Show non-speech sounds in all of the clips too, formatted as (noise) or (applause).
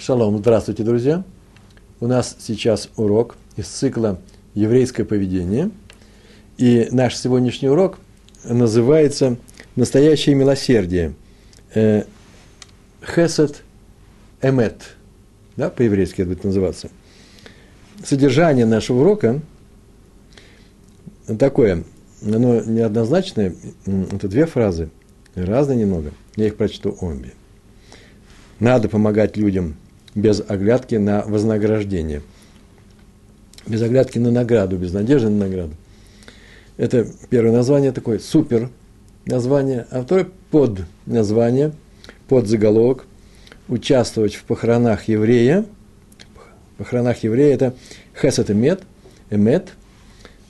Шалом, здравствуйте, друзья. У нас сейчас урок из цикла «Еврейское поведение». И наш сегодняшний урок называется «Настоящее милосердие». Э, Хесед Эмет. Да, по-еврейски это будет называться. Содержание нашего урока такое, оно неоднозначное, это две фразы, разные немного. Я их прочту обе. Надо помогать людям без оглядки на вознаграждение. Без оглядки на награду, без надежды на награду. Это первое название такое, супер название, а второе под название, под заголовок, участвовать в похоронах еврея. Похоронах еврея это хесет эмет, эмет,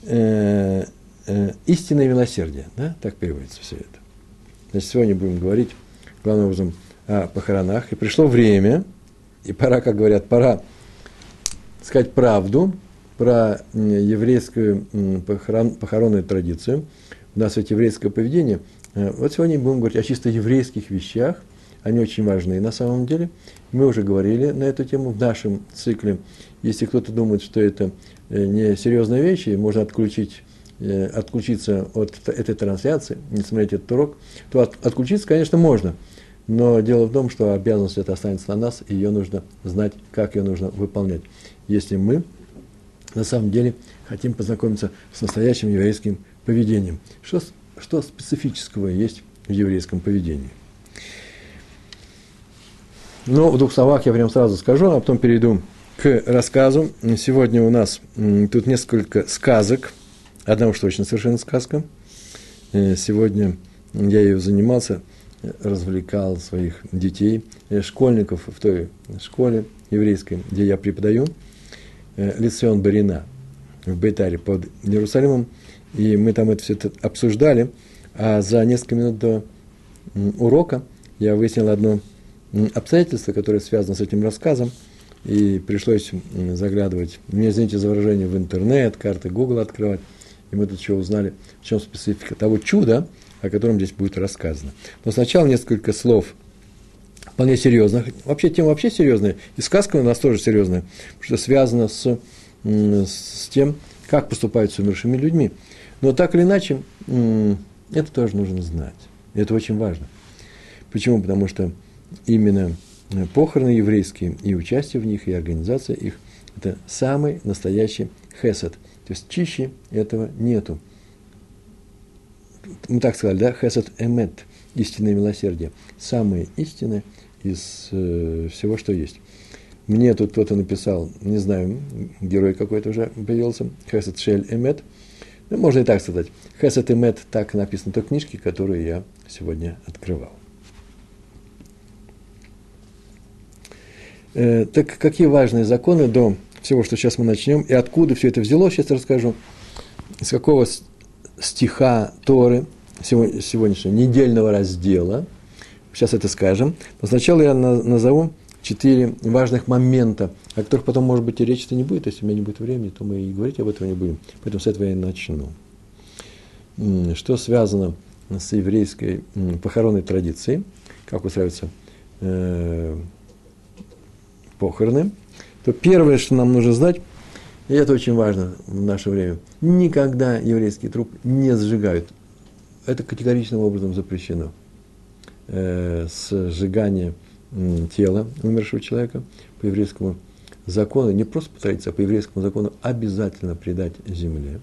э, э, истинное милосердие. Да? Так переводится все это. Значит, сегодня будем говорить, главным образом, о похоронах. И пришло время, и пора, как говорят, пора сказать правду про еврейскую похорон, похоронную традицию. У нас ведь еврейское поведение. Э, вот сегодня будем говорить о чисто еврейских вещах. Они очень важны на самом деле. Мы уже говорили на эту тему в нашем цикле. Если кто-то думает, что это э, не серьезные вещи, можно отключить э, отключиться от этой трансляции, не смотреть этот урок, то от, отключиться, конечно, можно – но дело в том, что обязанность это останется на нас, и ее нужно знать, как ее нужно выполнять. Если мы на самом деле хотим познакомиться с настоящим еврейским поведением. Что, что специфического есть в еврейском поведении? Но в двух словах я прям сразу скажу, а потом перейду к рассказу. Сегодня у нас тут несколько сказок. Одна уж точно совершенно сказка. Э, сегодня я ее занимался – развлекал своих детей, э, школьников в той школе еврейской, где я преподаю, э, Лицеон Барина в Бейтаре под Иерусалимом, и мы там это все это обсуждали, а за несколько минут до урока я выяснил одно обстоятельство, которое связано с этим рассказом, и пришлось заглядывать, мне извините за выражение, в интернет, карты Google открывать, и мы тут еще узнали, в чем специфика того чуда, о котором здесь будет рассказано. Но сначала несколько слов вполне серьезных. Вообще тема вообще серьезная, и сказка у нас тоже серьезная, что связано с, с тем, как поступают с умершими людьми. Но так или иначе, это тоже нужно знать. Это очень важно. Почему? Потому что именно похороны еврейские и участие в них, и организация их – это самый настоящий хесед. То есть чище этого нету мы так сказали, да, хесед эмет, истинное милосердие, самое истинное из э, всего, что есть. Мне тут кто-то написал, не знаю, герой какой-то уже появился, хесед шель эмет, ну, можно и так сказать. Хесед эмет так написано в той книжке, которую я сегодня открывал. Э, так какие важные законы до всего, что сейчас мы начнем, и откуда все это взялось, сейчас расскажу. Из какого стиха Торы, сегодняшнего недельного раздела. Сейчас это скажем. Но сначала я назову четыре важных момента, о которых потом, может быть, и речи-то не будет. Если у меня не будет времени, то мы и говорить об этом не будем. Поэтому с этого я и начну. Что связано с еврейской похоронной традицией, как устраиваются э, похороны, то первое, что нам нужно знать, и это очень важно в наше время. Никогда еврейский труп не сжигают. Это категоричным образом запрещено. Э, сжигание тела умершего человека по еврейскому закону, не просто по традиции, а по еврейскому закону обязательно предать земле.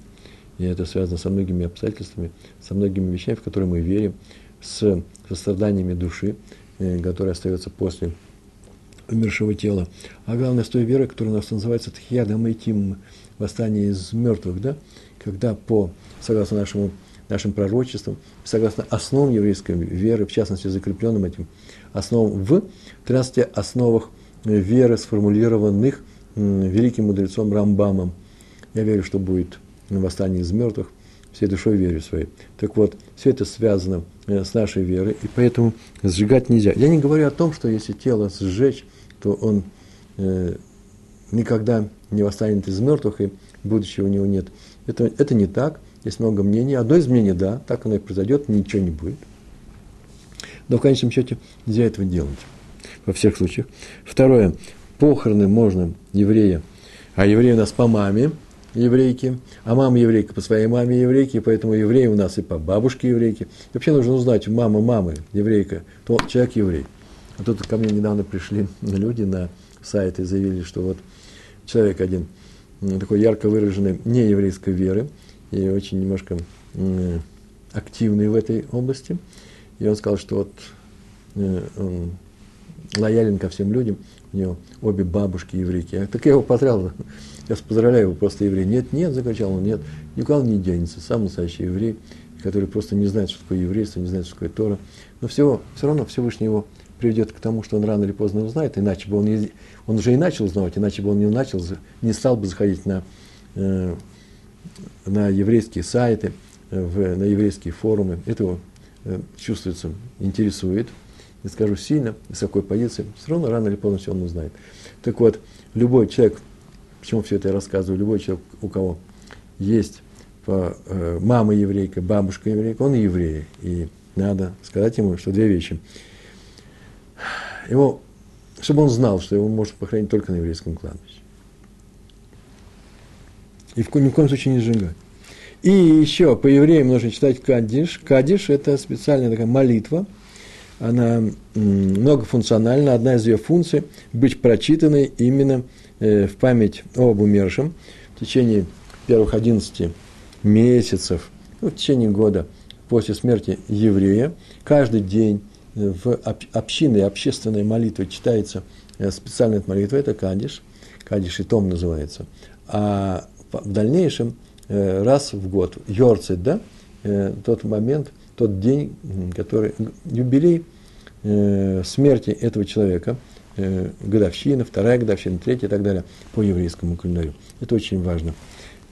И это связано со многими обстоятельствами, со многими вещами, в которые мы верим, с состраданиями души, э, которая остается после умершего тела, а главное с той верой, которая у нас называется Тхьядам Айтим, восстание из мертвых, да, когда по, согласно нашему, нашим пророчествам, согласно основам еврейской веры, в частности, закрепленным этим основам в 13 основах веры, сформулированных великим мудрецом Рамбамом. Я верю, что будет восстание из мертвых, всей душой верю своей. Так вот, все это связано э, с нашей верой, и поэтому сжигать нельзя. Я не говорю о том, что если тело сжечь, то он э, никогда не восстанет из мертвых, и будущего у него нет. Это, это не так. Есть много мнений. Одно из мнений, да, так оно и произойдет, ничего не будет. Но в конечном счете нельзя этого делать во всех случаях. Второе. похороны можно еврея, а евреи у нас по маме еврейки, а мама еврейка по своей маме еврейки, поэтому евреи у нас и по бабушке еврейки. И вообще нужно узнать, мама мамы еврейка, то человек еврей. А тут ко мне недавно пришли люди на сайт и заявили, что вот человек один такой ярко выраженный нееврейской веры и очень немножко активный в этой области. И он сказал, что вот э, он лоялен ко всем людям, у него обе бабушки еврейки. А так я его поздравил, я поздравляю его, просто еврей. Нет, нет, закричал он, нет, никуда не денется, сам настоящий еврей, который просто не знает, что такое еврейство, не знает, что такое Тора. Но всего, все равно Всевышний его приведет к тому, что он рано или поздно узнает, иначе бы он, не, он уже и начал узнавать, иначе бы он не начал, не стал бы заходить на, э, на еврейские сайты, в, на еврейские форумы. Это его э, чувствуется, интересует. Не скажу сильно, с какой позиции, все равно рано или поздно все он узнает. Так вот, любой человек, почему все это я рассказываю, любой человек, у кого есть э, мама еврейка, бабушка еврейка, он еврей. И надо сказать ему, что две вещи – его, чтобы он знал, что его может похоронить только на еврейском кладбище. И в, ни в коем случае не сжигать. И еще по евреям нужно читать кадиш. Кадиш – это специальная такая молитва. Она многофункциональна. Одна из ее функций – быть прочитанной именно э, в память об умершем в течение первых 11 месяцев, ну, в течение года после смерти еврея. Каждый день в общинной, общественной молитве читается э, специальная молитва, это Кадиш, Кадиш и Том называется. А в дальнейшем, э, раз в год, Йорцит, да, э, тот момент, тот день, который, юбилей смерти этого человека, годовщина, вторая годовщина, третья и так далее, по еврейскому календарю. Это очень важно.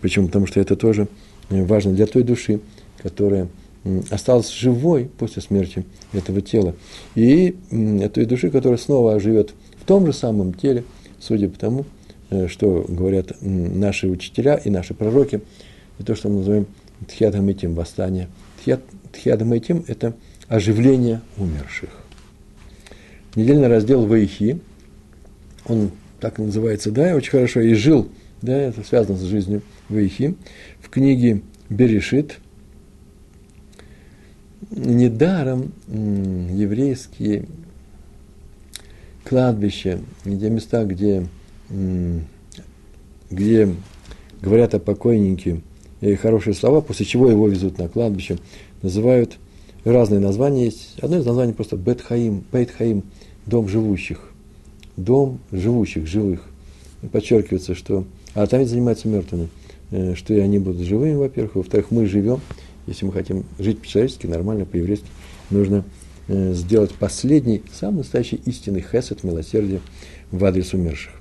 Почему? Потому что это тоже важно для той души, которая осталась живой после смерти этого тела. И этой души, которая снова оживет в том же самом теле, судя по тому, э, что говорят наши учителя и наши пророки, и то, что мы называем тхиадамитим, восстание. Тхиадамитим – это оживление умерших. Недельный раздел Ваихи, он так называется, да, очень хорошо, и жил, да, это связано с жизнью Ваихи, в книге Берешит – недаром еврейские кладбища, где места, где, где говорят о покойнике и хорошие слова, после чего его везут на кладбище, называют разные названия есть. Одно из названий просто Бетхаим, Бейтхаим, дом живущих. Дом живущих, живых. Подчеркивается, что... А там ведь занимаются мертвыми. Э, что и они будут живыми, во-первых. Во-вторых, мы живем, если мы хотим жить по-человечески, нормально, по-еврейски, нужно э, сделать последний, самый настоящий истинный хесед, милосердие в адрес умерших,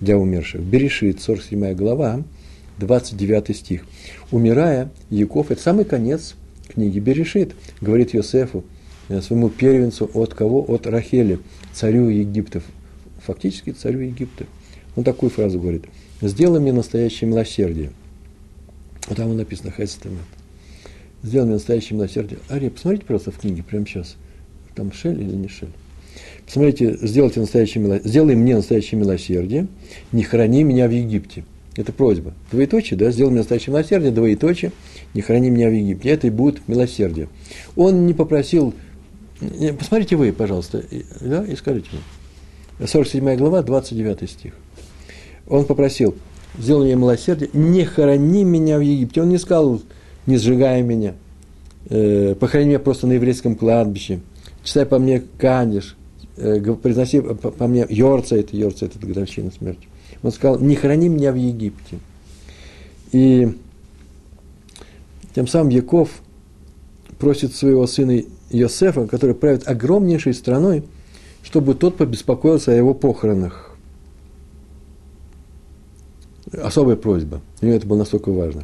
для умерших. Берешит, 47 глава, 29 стих. Умирая, Яков, это самый конец книги Берешит, говорит Йосефу, э, своему первенцу, от кого? От Рахели, царю Египтов. Фактически царю Египта. Он такую фразу говорит. «Сделай мне настоящее милосердие». Вот там написано «Хесед сделал мне настоящее милосердие. Ария, посмотрите просто в книге прямо сейчас. Там Шель или не Шель. Посмотрите, сделайте настоящее милосердие, сделай мне настоящее милосердие, не храни меня в Египте. Это просьба. Двоеточие, да, сделай мне настоящее милосердие, двоеточие, не храни меня в Египте. Это и будет милосердие. Он не попросил, посмотрите вы, пожалуйста, да, и скажите мне. 47 глава, 29 стих. Он попросил, сделай мне милосердие, не храни меня в Египте. Он не сказал, не сжигай меня, э, похорони меня просто на еврейском кладбище, читай по мне кадиш, э, произноси по, по мне Йорца, это Йорца, это годовщина смерти. Он сказал, не храни меня в Египте. И тем самым Яков просит своего сына Йосефа, который правит огромнейшей страной, чтобы тот побеспокоился о его похоронах. Особая просьба. У него это было настолько важно.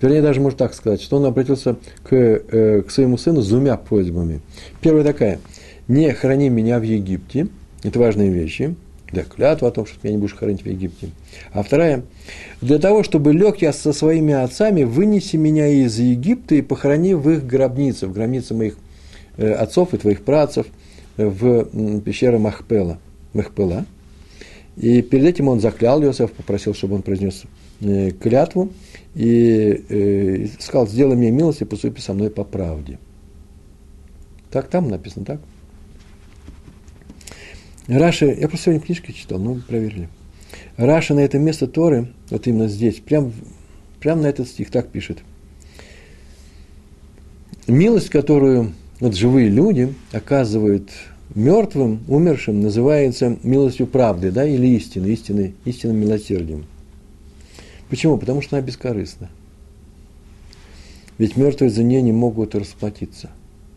Вернее, даже можно так сказать, что он обратился к, э, к своему сыну с двумя просьбами. Первая такая. Не храни меня в Египте. Это важные вещи. Да, клятва о том, что ты меня не будешь хоронить в Египте. А вторая. Для того, чтобы лег я со своими отцами, вынеси меня из Египта и похорони в их гробнице, в гробнице моих э, отцов и твоих працев, в пещере Махпела. Махпела. И перед этим он заклял Иосиф, попросил, чтобы он произнес э, клятву, и э, сказал, сделай мне милость и поступи со мной по правде. Так там написано, так? Раши, я просто сегодня книжки читал, ну, проверили. Раши на это место Торы, вот именно здесь, прям, прям на этот стих так пишет. Милость, которую вот живые люди оказывают мертвым, умершим, называется милостью правды, да, или истины, истины, истинным милосердием. Почему? Потому что она бескорыстна. Ведь мертвые за нее не могут расплатиться.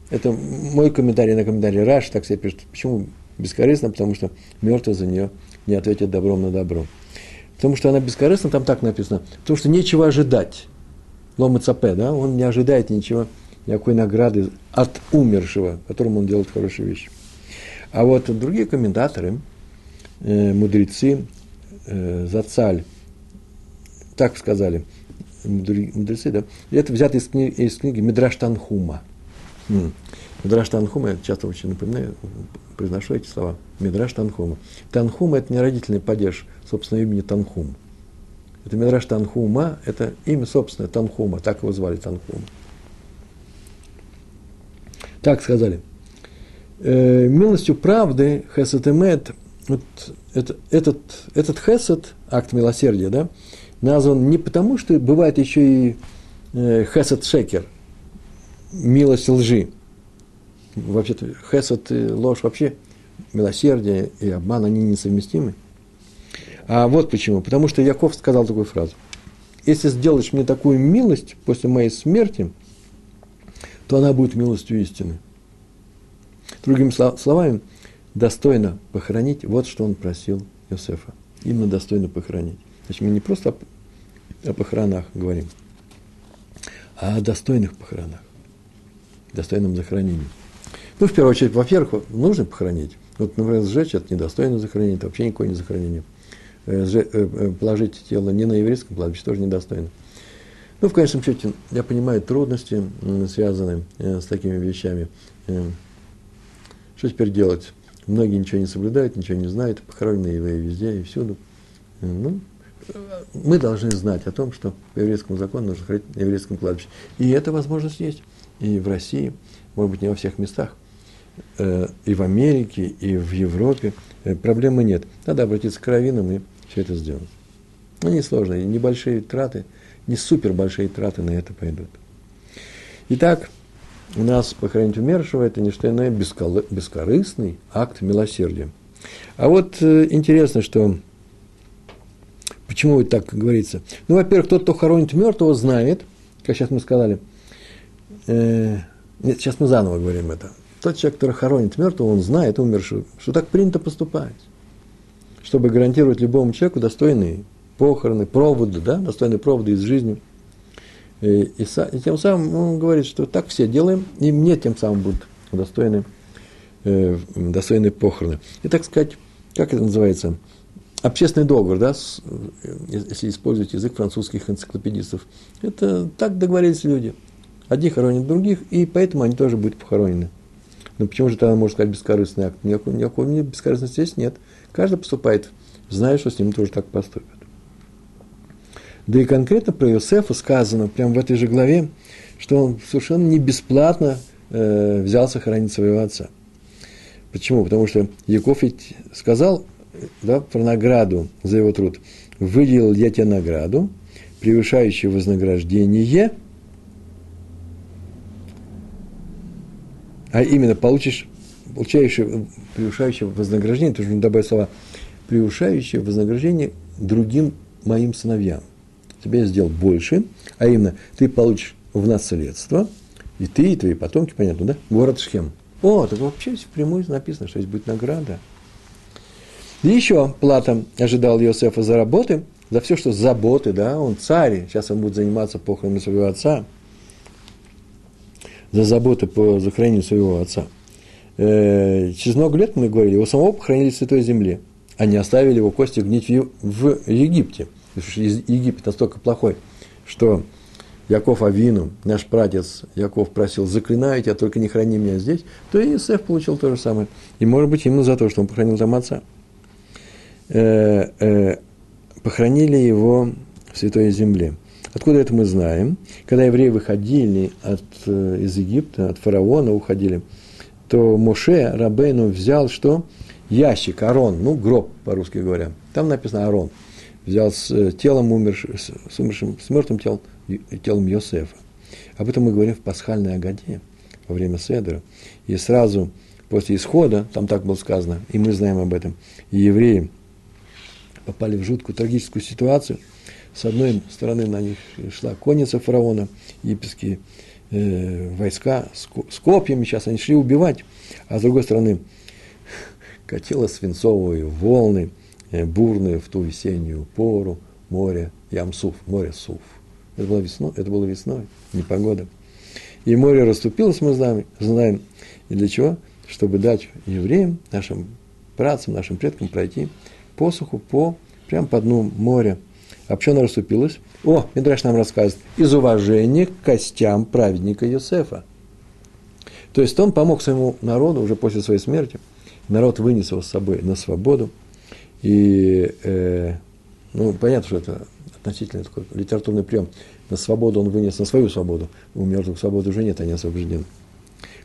Это мой комментарий на комментарий. Раш так себе пишет. Почему бескорыстно? Потому что мертвые за нее не ответят добром на добро. Потому что она бескорыстна, там так написано. Потому что нечего ожидать. Лома Цапе, да, он не ожидает ничего, никакой награды от умершего, которому он делает хорошие вещи. А вот другие комментаторы, э, мудрецы, э, Зацаль, так сказали, мудрецы, да, это взято из книги, из книги Мидраш Танхума. Мидраш Танхума, я часто очень напоминаю, произношу эти слова. Мидраш Танхума. Танхума – это не родительный падеж собственного имени Танхум. Это Мидраш Танхума, это имя собственное Танхума, так его звали Танхума. Так сказали. Э, милостью правды, хесед эмет, вот это, этот, этот хесед, акт милосердия, да, назван не потому, что бывает еще и э, хесед шекер, милость лжи. Вообще-то хесед и ложь вообще, милосердие и обман, они несовместимы. А вот почему. Потому что Яков сказал такую фразу. Если сделаешь мне такую милость после моей смерти, то она будет милостью истины. Другими словами, достойно похоронить, вот что он просил Иосифа. Именно достойно похоронить. Значит, мы не просто о, похоронах говорим, а о достойных похоронах, достойном захоронении. Ну, в первую очередь, во-первых, нужно похоронить. Вот, например, сжечь – это недостойно захоронение, это вообще никакое не захоронение. Э, э, э, положить тело не на еврейском кладбище тоже недостойно. Ну, в конечном счете, я понимаю трудности, связанные с такими вещами. Что теперь делать? Многие ничего не соблюдают, ничего не знают, похоронены евреи везде и всюду. Ну, мы должны знать о том, что по еврейскому закону нужно хранить на еврейском кладбище. И эта возможность есть и в России, может быть, не во всех местах, э, и в Америке, и в Европе. Э, проблемы нет. Надо обратиться к раввинам и все это сделать. Ну, несложно, и небольшие траты, не супер большие траты на это пойдут. Итак, у нас похоронить умершего – это не что иное бескорыстный акт милосердия. А вот э, интересно, что Почему так говорится? Ну, во-первых, тот, кто хоронит мертвого, знает, как сейчас мы сказали, э, нет, сейчас мы заново говорим это. Тот человек, который хоронит мертвого, он знает, умершего, что так принято поступать, чтобы гарантировать любому человеку достойные похороны, проводы, да, достойные проводы из жизни. И, и, и тем самым он говорит, что так все делаем, и мне тем самым будут достойны, э, достойные похороны. И так сказать, как это называется – общественный договор, да, если использовать язык французских энциклопедистов, это так договорились люди. Одни хоронят других, и поэтому они тоже будут похоронены. Но почему же тогда можно сказать бескорыстный акт? Никакой, никакой бескорыстности здесь нет. Каждый поступает, зная, что с ним тоже так поступят. Да и конкретно про Иосифа сказано, прямо в этой же главе, что он совершенно не бесплатно э, взялся хоронить своего отца. Почему? Потому что Яков ведь сказал, да, про награду за его труд. Выделил я тебе награду, превышающую вознаграждение, а именно получишь, получающее, превышающее вознаграждение, тоже нужно добавить слова, превышающее вознаграждение другим моим сыновьям. Тебе я сделал больше, а именно ты получишь в наследство, и ты, и твои потомки, понятно, да? Город Шхем. О, так вообще впрямую написано, что здесь будет награда – и еще Плата ожидал Иосифа за работы, за все, что заботы, да, он царь, сейчас он будет заниматься похоронами своего отца, за заботы по захоронению своего отца. Э, через много лет мы говорили, его самого похоронили в Святой Земле, а не оставили его кости гнить в Египте. Египет настолько плохой, что Яков Авину, наш прадед Яков просил, заклинаю тебя, только не храни меня здесь, то и Иосиф получил то же самое. И, может быть, именно за то, что он похоронил там отца. Э, э, похоронили его в Святой Земле. Откуда это мы знаем? Когда евреи выходили от, э, из Египта, от фараона уходили, то Моше Рабейну взял что? Ящик, Арон, ну, гроб, по-русски говоря. Там написано Арон. Взял с э, телом умершим, с, умершим, с мертвым телом, телом Йосефа. Об этом мы говорим в пасхальной Агаде во время Седра. И сразу после исхода, там так было сказано, и мы знаем об этом, евреи попали в жуткую трагическую ситуацию. С одной стороны на них шла конница фараона, египетские э, войска с, с копьями, сейчас они шли убивать, а с другой стороны (laughs) катило свинцовые волны, э, бурные в ту весеннюю пору, море Ямсуф, море Суф. Это было весной, это было весной, непогода. И море расступилось, мы знаем, знаем. И для чего? Чтобы дать евреям, нашим працам, нашим предкам пройти посуху по, прямо по дну моря. А почему она расступилась? О, Мидраш нам рассказывает, из уважения к костям праведника Йосефа. То есть он помог своему народу уже после своей смерти. Народ вынес его с собой на свободу. И, э, ну, понятно, что это относительно такой литературный прием. На свободу он вынес на свою свободу. У мертвых свободы уже нет, они освобождены.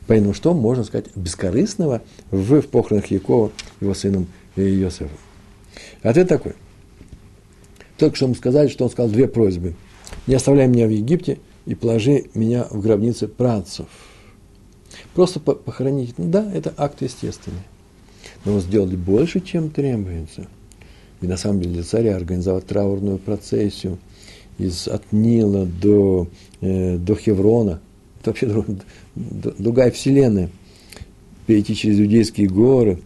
Поэтому что можно сказать бескорыстного в, в похоронах Якова, его сыном Иосифа? Ответ такой. Только что мы сказали, что он сказал две просьбы. Не оставляй меня в Египте и положи меня в гробнице працев. Просто похоронить. Ну да, это акт естественный. Но он сделали больше, чем требуется. И на самом деле для царя организовать траурную процессию из, от Нила до, э, до Хеврона. Это вообще друг, другая вселенная. Перейти через иудейские горы,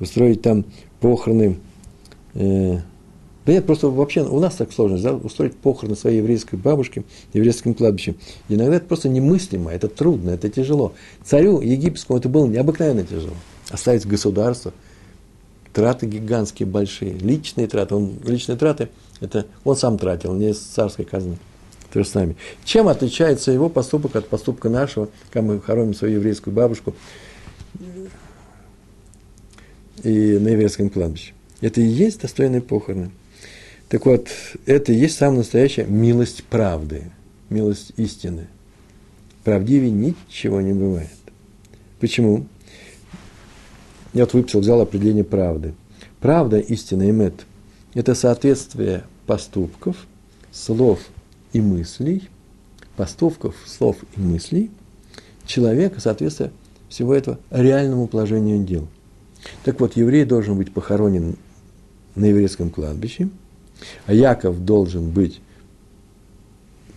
устроить там похороны Э, да нет, просто вообще у нас так сложно, да, устроить похороны своей еврейской бабушки в еврейском кладбище. Иногда это просто немыслимо, это трудно, это тяжело. Царю египетскому это было необыкновенно тяжело. Оставить государство, траты гигантские, большие, личные траты. Он, личные траты, это он сам тратил, не из царской казны. То же самое. Чем отличается его поступок от поступка нашего, когда мы хороним свою еврейскую бабушку и на еврейском кладбище? Это и есть достойные похороны. Так вот, это и есть самая настоящая милость правды, милость истины. Правдивее ничего не бывает. Почему? Я вот выписал, взял определение правды. Правда, истина, эмет – это соответствие поступков, слов и мыслей, поступков, слов и мыслей человека, соответствие всего этого реальному положению дел. Так вот, еврей должен быть похоронен на еврейском кладбище, а Яков должен быть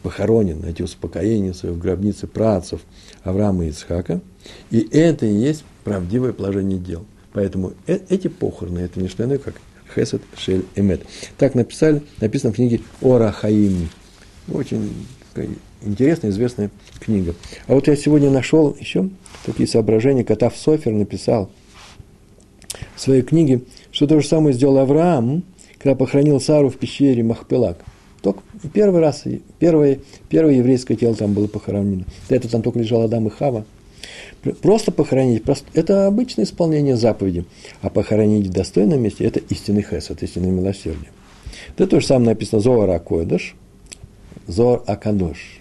похоронен, найти успокоение свое в гробнице працев Авраама и Ицхака. И это и есть правдивое положение дел. Поэтому э- эти похороны, это не что иное, как Хесед Шель Эмет. Так написали, написано в книге Ора Хаим. Очень интересная, известная книга. А вот я сегодня нашел еще такие соображения. Катав Софер написал в своей книге что то же самое сделал Авраам, когда похоронил Сару в пещере Махпелак. Только первый раз, первое, первое еврейское тело там было похоронено. До там только лежал Адам и Хава. Просто похоронить, просто, это обычное исполнение заповеди. А похоронить в достойном месте – это истинный хесед, истинное милосердие. Это то же самое написано Зоар Акодыш, Зоар Акадош.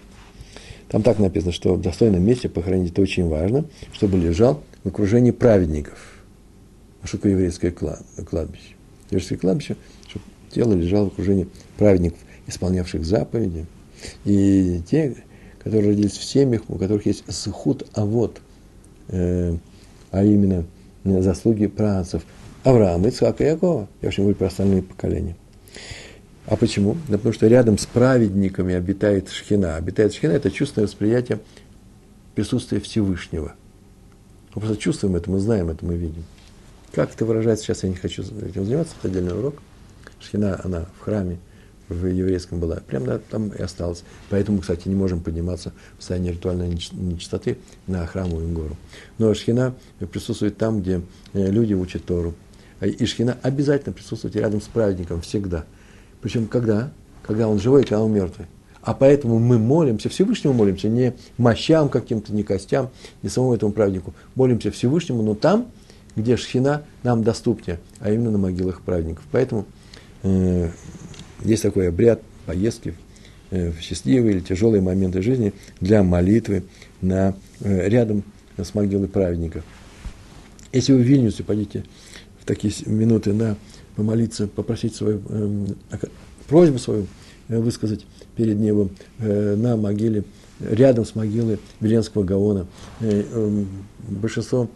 Там так написано, что в достойном месте похоронить это очень важно, чтобы лежал в окружении праведников – что такое еврейское кладбище? Еврейское кладбище, чтобы тело лежало в окружении праведников, исполнявших заповеди. И те, которые родились в семьях, у которых есть схуд авод, э, а именно заслуги працев Авраама, Ицхака и Якова. Я вообще говорю про остальные поколения. А почему? Да потому что рядом с праведниками обитает шхина. Обитает шхина – это чувственное восприятие присутствия Всевышнего. Мы просто чувствуем это, мы знаем это, мы видим. Как это выражается, сейчас я не хочу этим заниматься, это отдельный урок. Шхина, она в храме, в еврейском была, прямо там и осталась. Поэтому, кстати, не можем подниматься в состоянии ритуальной нечистоты на храмовую гору. Но Шхина присутствует там, где э, люди учат Тору. А и Шхина обязательно присутствует рядом с праведником всегда. Причем когда? Когда он живой, когда он мертвый. А поэтому мы молимся, Всевышнему молимся, не мощам каким-то, не костям, не самому этому праведнику. Молимся Всевышнему, но там – где шхина нам доступнее, а именно на могилах праведников. Поэтому э, есть такой обряд поездки э, в счастливые или тяжелые моменты жизни для молитвы на, э, рядом с могилой праведников. Если вы в Вильнюсе пойдете в такие минуты на помолиться, попросить свою э, просьбу свою э, высказать перед небом э, на могиле, рядом с могилой Веленского Гаона. Э, э, большинство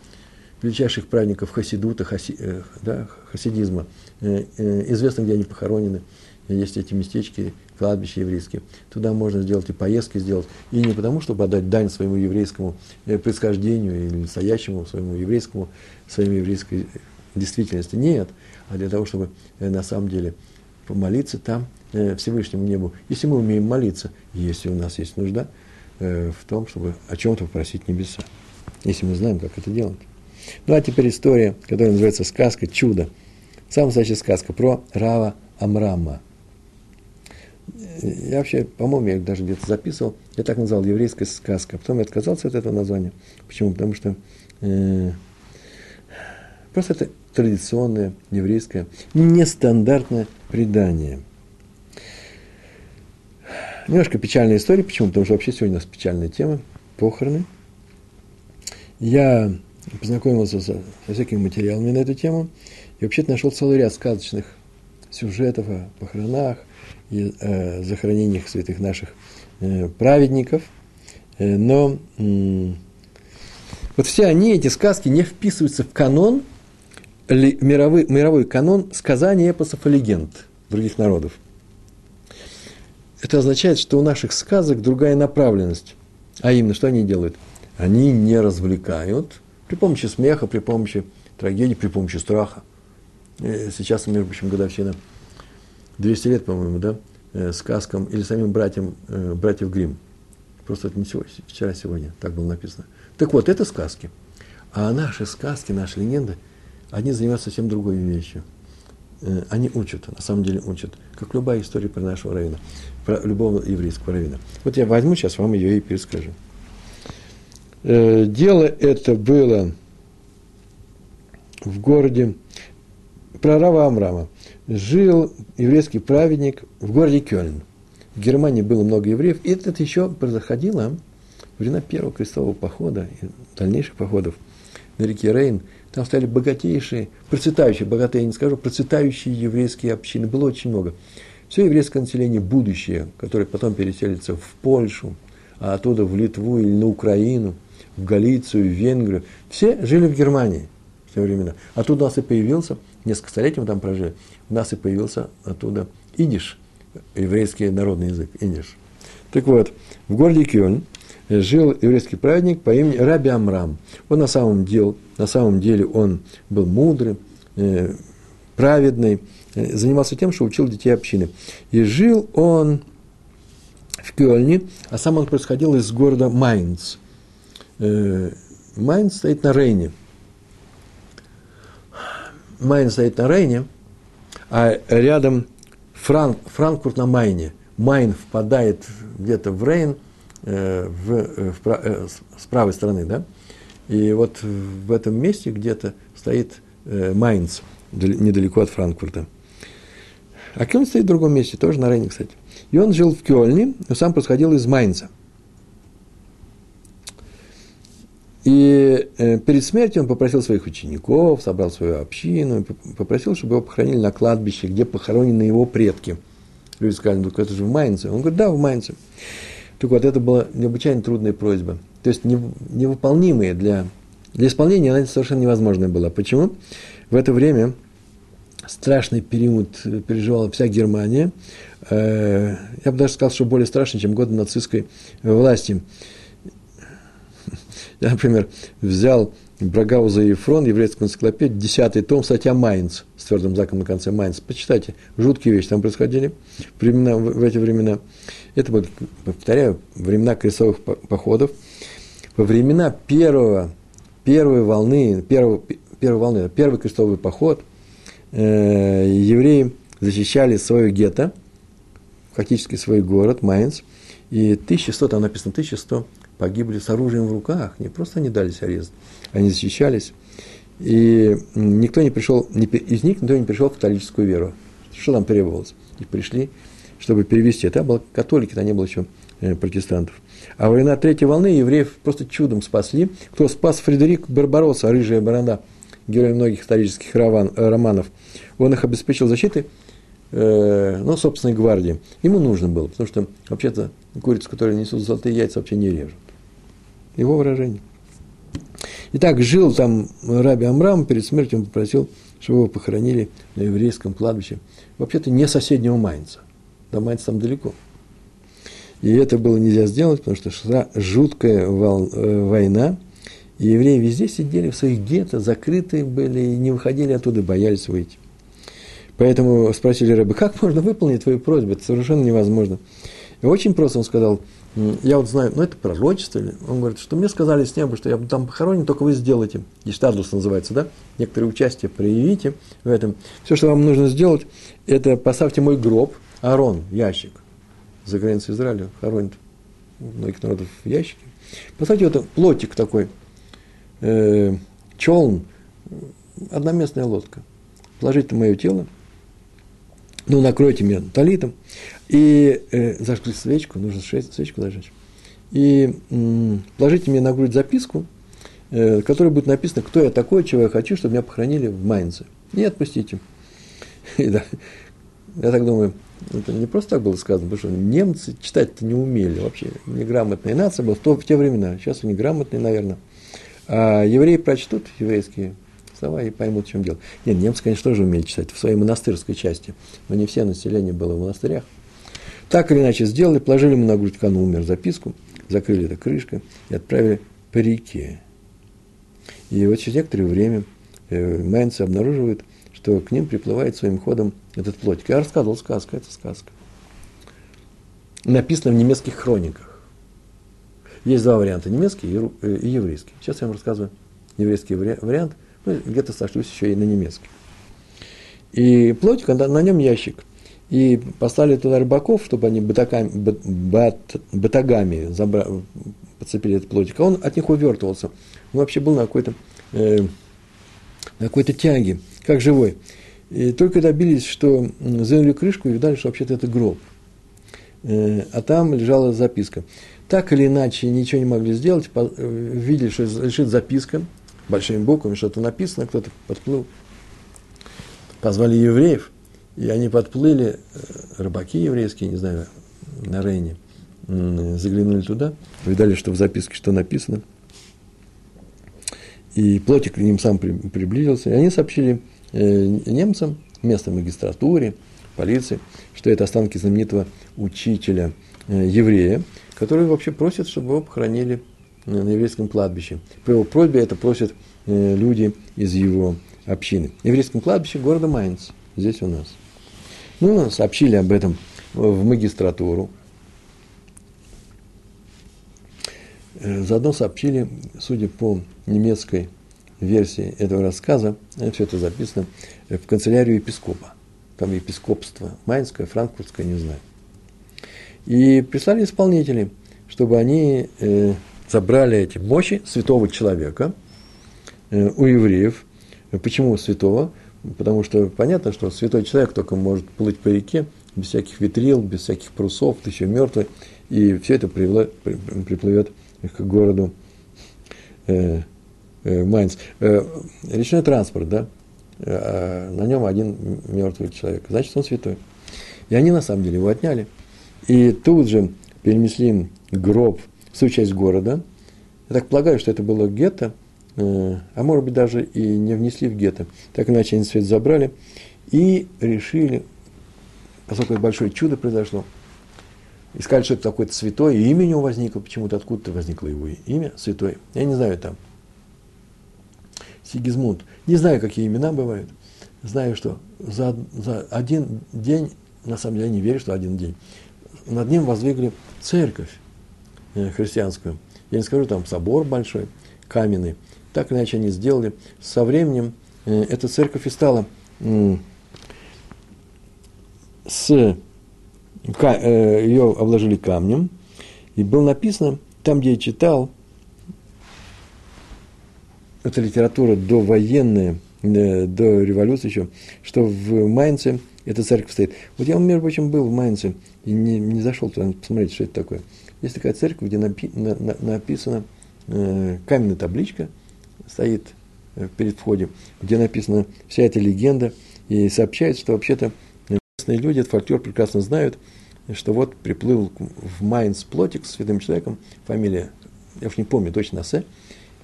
величайших праведников хасидута, хаси, э, да, хасидизма, э, э, известно, где они похоронены. Есть эти местечки, кладбища еврейские. Туда можно сделать и поездки сделать. И не потому, чтобы отдать дань своему еврейскому э, происхождению или настоящему своему еврейскому, своей еврейской действительности. Нет. А для того, чтобы э, на самом деле помолиться там э, Всевышнему небу. Если мы умеем молиться, если у нас есть нужда в том, чтобы о чем-то попросить небеса. Если мы знаем, как это делать. Ну а теперь история, которая называется сказка «Чудо». Самая настоящая сказка про Рава Амрама – я вообще, по-моему, я даже где-то записывал, я так назвал еврейская сказка. Потом я отказался от этого названия. Почему? Потому что э, просто это традиционное еврейское, нестандартное предание. Немножко печальная история. Почему? Потому что вообще сегодня у нас печальная тема – похороны. Я познакомился со, со всякими материалами на эту тему и вообще-то нашел целый ряд сказочных сюжетов о похоронах – и э, захоронениях святых наших э, праведников. Э, но э, вот все они, эти сказки, не вписываются в канон, ли, мировой, мировой канон сказаний, эпосов и легенд других народов. Это означает, что у наших сказок другая направленность. А именно, что они делают? Они не развлекают при помощи смеха, при помощи трагедии, при помощи страха. Э, сейчас, между прочим, годовщина 200 лет, по-моему, да, э, сказкам или самим братьям, э, братьев Грим. Просто это не сегодня, вчера, сегодня, так было написано. Так вот, это сказки. А наши сказки, наши легенды, они занимаются совсем другой вещью. Они учат, на самом деле учат, как любая история про нашего равина, про любого еврейского равина. Вот я возьму сейчас вам ее и перескажу. Дело это было в городе про Рава Амрама жил еврейский праведник в городе Кёльн. В Германии было много евреев, и это еще происходило во времена первого крестового похода и дальнейших походов на реке Рейн. Там стояли богатейшие, процветающие, богатые, я не скажу, процветающие еврейские общины. Было очень много. Все еврейское население будущее, которое потом переселится в Польшу, а оттуда в Литву или на Украину, в Галицию, в Венгрию. Все жили в Германии в те времена. Оттуда у нас и появился, несколько столетий мы там прожили, у нас и появился оттуда идиш, еврейский народный язык, идиш. Так вот, в городе Кёльн жил еврейский праведник по имени Раби Амрам. Он на самом деле, на самом деле он был мудрый, э, праведный, э, занимался тем, что учил детей общины. И жил он в Кёльне, а сам он происходил из города Майнц. Э, Майнц стоит на Рейне. Майнц стоит на Рейне – а рядом Франк, Франкфурт на Майне. Майн впадает где-то в Рейн, э, в, э, в, э, с правой стороны, да? И вот в этом месте где-то стоит э, Майнц, недалеко от Франкфурта. А Кёльн стоит в другом месте, тоже на Рейне, кстати. И он жил в Кёльне, но сам происходил из Майнца – И э, перед смертью он попросил своих учеников, собрал свою общину, попросил, чтобы его похоронили на кладбище, где похоронены его предки. Люди сказали, ну это же в Майнце. Он говорит, да, в Майнце. Так вот, это была необычайно трудная просьба. То есть невыполнимая для, для исполнения, она совершенно невозможная была. Почему? В это время страшный период переживала вся Германия. Э, я бы даже сказал, что более страшный, чем годы нацистской власти. Я, например, взял Брагауза и Фрон, еврейскую энциклопедию, десятый том, статья Майнц, с твердым знаком на конце Майнц. Почитайте, жуткие вещи там происходили времена, в, эти времена. Это повторяю, времена крестовых походов. Во времена первого, первой волны, первого, первой волны, первый крестовый поход, э, евреи защищали свое гетто, фактически свой город, Майнц, и 1100, там написано 1100 погибли с оружием в руках, не просто не дались арест, они защищались. И никто не пришел, из них никто не пришел в католическую веру. Что там требовалось? И пришли, чтобы перевести. Это были католики, там не было еще э, протестантов. А во третьей волны евреев просто чудом спасли. Кто спас Фредерик Барбаросса, рыжая борода, герой многих исторических э, романов. Он их обеспечил защитой, э, ну, собственной гвардии. Ему нужно было, потому что вообще-то курицу, которые несут золотые яйца, вообще не режут. Его выражение. Итак, жил там Раби Амрам, перед смертью он попросил, чтобы его похоронили на еврейском кладбище. Вообще-то не соседнего Майнца. До Майнца там далеко. И это было нельзя сделать, потому что шла жуткая вол, э, война, и евреи везде сидели в своих гетто, закрытые были, и не выходили оттуда, боялись выйти. Поэтому спросили рыбы, как можно выполнить твою просьбу? Это совершенно невозможно. И очень просто он сказал, я вот знаю, ну это пророчество, он говорит, что мне сказали с неба, что я буду там похоронен, только вы сделаете, Иштадлус называется, да, некоторые участие проявите в этом. Все, что вам нужно сделать, это поставьте мой гроб, Арон, ящик, за границей Израиля хоронят многих народов в ящике. Поставьте вот плотик такой, э, челн, одноместная лодка. Положите мое тело, ну, накройте меня талитом, и э, зажгли свечку, нужно свечку зажечь, и э, положите мне на грудь записку, э, которая будет написана, кто я такой, чего я хочу, чтобы меня похоронили в Майнце. И отпустите. (laughs) И, да, я так думаю, это не просто так было сказано, потому что немцы читать-то не умели вообще. Неграмотная нация была в, то, в те времена. Сейчас они грамотные, наверное. А евреи прочтут еврейские слова и поймут, в чем дело. Нет, немцы, конечно, тоже умели читать в своей монастырской части, но не все население было в монастырях. Так или иначе сделали, положили ему на грудь, он умер, записку, закрыли это крышкой и отправили по реке. И вот через некоторое время э, майнцы обнаруживают, что к ним приплывает своим ходом этот плотик. Я рассказывал сказку, это сказка. Написано в немецких хрониках. Есть два варианта, немецкий и э, еврейский. Сейчас я вам рассказываю еврейский вариант – ну, где-то сошлюсь еще и на немецкий. И плотик, на нем ящик. И послали туда рыбаков, чтобы они батагами, бат, батагами забра, подцепили этот плотик. А он от них увертывался. Он вообще был на какой-то, э, на какой-то тяге, как живой. И только добились, что заняли крышку и видали, что вообще-то это гроб. Э, а там лежала записка. Так или иначе, ничего не могли сделать, э, видели, что лежит записка, большими буквами что-то написано, кто-то подплыл. Позвали евреев, и они подплыли, э, рыбаки еврейские, не знаю, на Рейне, заглянули туда, видали, что в записке что написано. И плотик к ним сам приблизился, и они сообщили э, немцам, местной магистратуре, полиции, что это останки знаменитого учителя э, еврея, который вообще просит, чтобы его похоронили на еврейском кладбище. По его просьбе это просят э, люди из его общины. На еврейском кладбище города Майнц, здесь у нас. Ну, сообщили об этом в магистратуру. Э, заодно сообщили, судя по немецкой версии этого рассказа, э, все это записано, в канцелярию епископа. Там епископство Майнское, Франкфуртское, не знаю. И прислали исполнителей, чтобы они забрали эти мощи святого человека э, у евреев. Почему святого? Потому что понятно, что святой человек только может плыть по реке, без всяких ветрил, без всяких парусов, ты еще мертвый, и все это приплывет к городу э, э, Майнц. Э, речной транспорт, да, э, на нем один мертвый человек, значит, он святой. И они на самом деле его отняли. И тут же перенесли гроб в свою часть города. Я так полагаю, что это было гетто, э, а может быть даже и не внесли в гетто. Так иначе они свет забрали и решили, поскольку это большое чудо произошло, искали, что это такое-то святое, и имя у него возникло, почему-то откуда-то возникло его имя, святой. Я не знаю там. Сигизмунд. Не знаю, какие имена бывают. Знаю, что за, за один день, на самом деле я не верю, что один день, над ним воздвигли церковь. Э, христианскую. Я не скажу, там собор большой, каменный. Так иначе они сделали. Со временем э, эта церковь и стала с, э, ее обложили камнем, и было написано, там, где я читал, это литература довоенная, до революции еще, что в Майнце эта церковь стоит. Вот я, между прочим, был в Майнце и не, не зашел туда посмотреть, что это такое. Есть такая церковь, где напи, на, на, написана э, каменная табличка, стоит э, перед входом, где написана вся эта легенда, и сообщается, что вообще-то местные люди, этот фольклор прекрасно знают, что вот приплыл в Майнц плотик с святым человеком, фамилия, я уж не помню точно, Асе,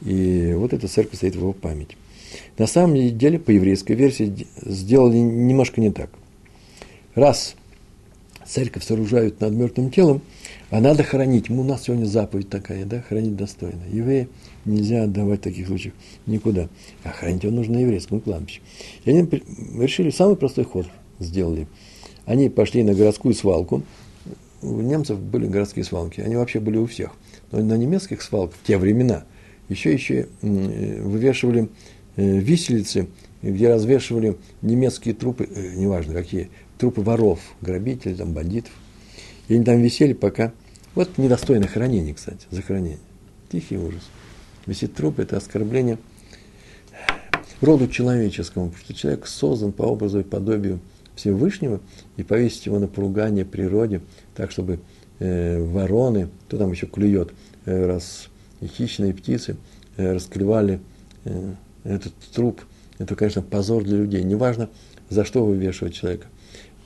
и вот эта церковь стоит в его память. На самом деле, по еврейской версии, сделали немножко не так. Раз церковь сооружают над мертвым телом, а надо хоронить. У нас сегодня заповедь такая, да, хранить достойно. Евреи нельзя отдавать таких случаях никуда. А хранить его нужно на еврейском кладбище. И они решили самый простой ход сделали. Они пошли на городскую свалку. У немцев были городские свалки. Они вообще были у всех. Но на немецких свалках в те времена еще еще вывешивали э, виселицы, где развешивали немецкие трупы, э, неважно какие, трупы воров, грабителей, там, бандитов. И они там висели пока... Вот недостойное хранение, кстати, захоронение. Тихий ужас. Висит труп – это оскорбление роду человеческому, потому что человек создан по образу и подобию Всевышнего, и повесить его на поругание природе, так, чтобы э, вороны, кто там еще клюет, э, раз и хищные птицы э, расклевали э, этот труп, это, конечно, позор для людей. Неважно, за что вывешивать человека.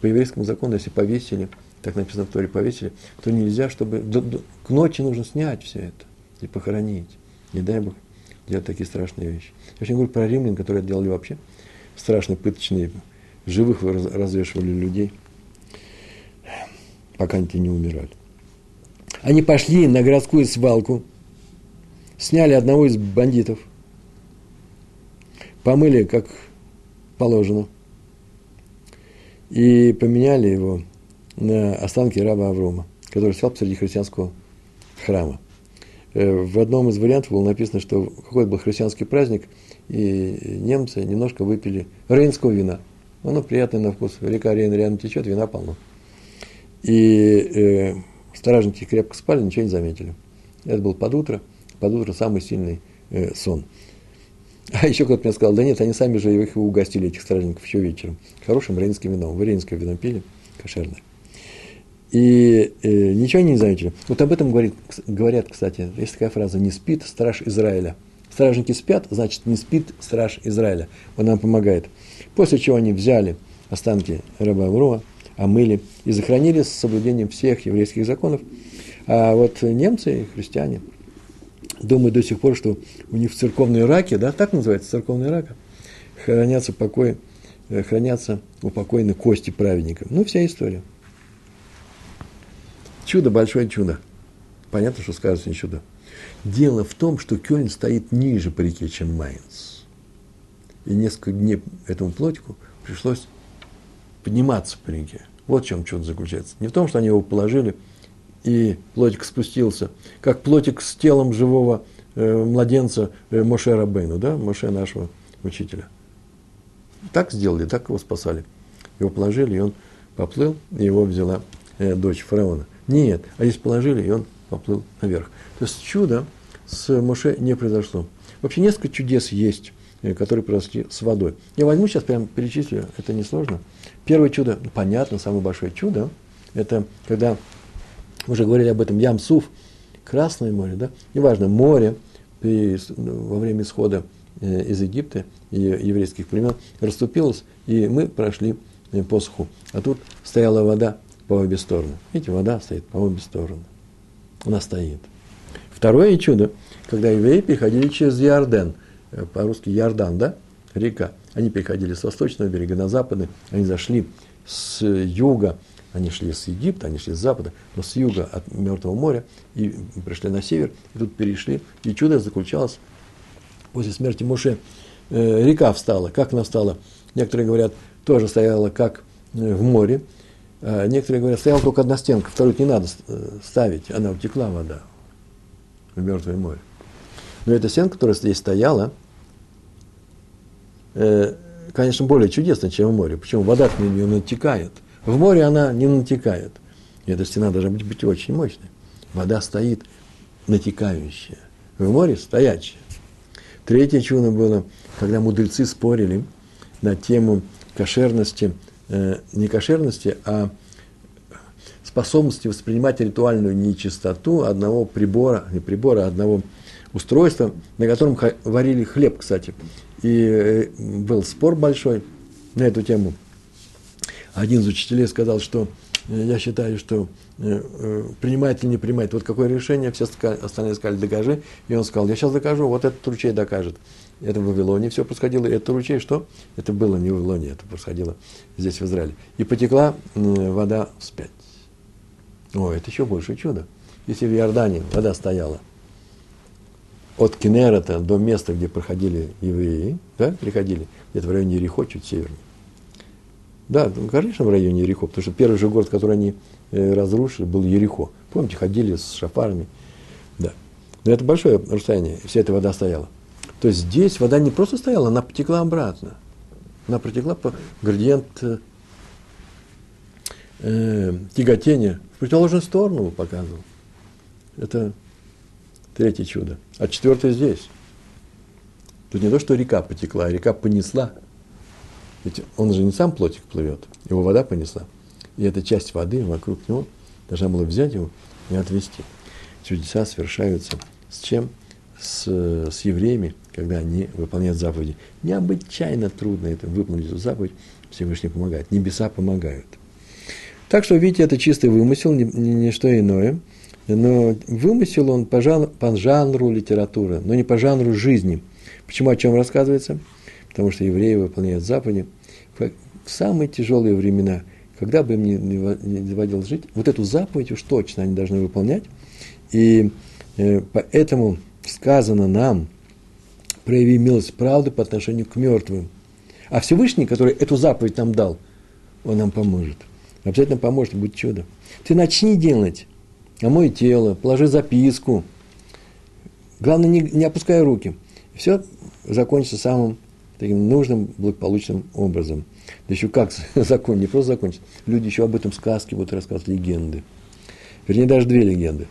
По еврейскому закону, если повесили, так написано в Торе, повесили, то нельзя, чтобы... До, до, к ночи нужно снять все это и похоронить. Не дай Бог делать такие страшные вещи. Я очень говорю про римлян, которые делали вообще страшные, пыточные, живых развешивали людей, пока они не умирали. Они пошли на городскую свалку, сняли одного из бандитов, помыли, как положено, и поменяли его останки раба Аврома, который стоял посреди христианского храма. Э, в одном из вариантов было написано, что какой был христианский праздник, и немцы немножко выпили рейнского вина. Оно приятное на вкус. Река Рейн рядом течет, вина полно. И э, стражники крепко спали, ничего не заметили. Это был под утро. Под утро самый сильный э, сон. А еще кто-то мне сказал, да нет, они сами же их угостили, этих стражников, еще вечером. Хорошим рейнским вином. Вы рейнское вино пили? Кошерное. И э, ничего не заметили. Вот об этом говорит, говорят, кстати, есть такая фраза, не спит страж Израиля. Стражники спят, значит, не спит страж Израиля. Он нам помогает. После чего они взяли останки раба Аврома, омыли и захоронили с соблюдением всех еврейских законов. А вот немцы, христиане, думают до сих пор, что у них в церковной раке, да, так называется церковная рака, хранятся покой, э, хранятся упокоены кости праведников. Ну, вся история. Чудо, большое чудо. Понятно, что скажется не чудо. Дело в том, что Кёльн стоит ниже по реке, чем Майнц. И несколько дней этому плотику пришлось подниматься по реке. Вот в чем чудо заключается. Не в том, что они его положили, и плотик спустился, как плотик с телом живого э, младенца э, Моше Рабейну, да, Моше нашего учителя. Так сделали, так его спасали. Его положили, и он поплыл, и его взяла э, дочь фараона. Нет, а здесь положили, и он поплыл наверх. То есть чудо с Моше не произошло. Вообще несколько чудес есть, э, которые произошли с водой. Я возьму сейчас прям перечислю, это несложно. Первое чудо, ну, понятно, самое большое чудо, это когда, мы уже говорили об этом, Ям-Суф, Красное море, да, неважно, море при, ну, во время исхода э, из Египта и еврейских племен расступилось, и мы прошли э, по суху. А тут стояла вода по обе стороны. Видите, вода стоит по обе стороны. Она стоит. Второе чудо, когда евреи переходили через Иорден, э, по-русски Иордан, да, река, они переходили с восточного берега на западный, они зашли с юга, они шли с Египта, они шли с запада, но с юга от Мертвого моря и пришли на север, и тут перешли. И чудо заключалось после смерти Муше. Э, река встала. Как она встала? Некоторые говорят, тоже стояла как э, в море, некоторые говорят, стояла только одна стенка, вторую не надо э, ставить, она утекла вода в Мертвое море. Но эта стенка, которая здесь стояла, э, конечно, более чудесна, чем в море. Почему? Вода к нее натекает. В море она не натекает. И эта стена должна быть, быть очень мощной. Вода стоит натекающая. В море стоячая. Третье чудо было, когда мудрецы спорили на тему кошерности, э, не кошерности, а способности воспринимать ритуальную нечистоту одного прибора, не прибора, а одного устройства, на котором варили хлеб, кстати. И э, был спор большой на эту тему. Один из учителей сказал, что э, я считаю, что э, принимает или не принимает. Вот какое решение, все остальные сказали, докажи. И он сказал, я сейчас докажу, вот этот ручей докажет. Это в Вавилоне все происходило. Это ручей что? Это было не в Вавилоне, это происходило здесь, в Израиле. И потекла вода вспять. О, это еще больше чудо. Если в Иордании вода стояла от Кенерата до места, где проходили евреи, да, приходили, где-то в районе Ерехо, чуть севернее. Да, ну, конечно, в районе Ерехо, потому что первый же город, который они э, разрушили, был Ерехо. Помните, ходили с шафарами. Да. Но это большое расстояние, вся эта вода стояла. То есть здесь вода не просто стояла, она потекла обратно. Она протекла по градиент э, э тяготения в противоположную сторону показывал. Это третье чудо. А четвертое здесь. Тут не то, что река потекла, а река понесла. Ведь он же не сам плотик плывет, его вода понесла. И эта часть воды вокруг него должна была взять его и отвести. Чудеса совершаются с чем? С, с евреями, когда они выполняют заповеди. Необычайно трудно это выполнить эту заповедь, Всевышний помогает. Небеса помогают. Так что, видите, это чистый вымысел, не, не, не что иное. Но вымысел он по жанру, по жанру литературы, но не по жанру жизни. Почему о чем рассказывается? Потому что евреи выполняют заповеди в самые тяжелые времена, когда бы им не, не доводилось жить, вот эту заповедь уж точно они должны выполнять. И э, поэтому сказано нам, прояви милость правды по отношению к мертвым. А Всевышний, который эту заповедь нам дал, он нам поможет. Обязательно поможет, будет чудо. Ты начни делать, омой тело, положи записку. Главное, не, не опускай руки. Все закончится самым таким нужным, благополучным образом. Да еще как (laughs) закон, не просто закончится. Люди еще об этом сказки будут рассказывать, легенды. Вернее, даже две легенды.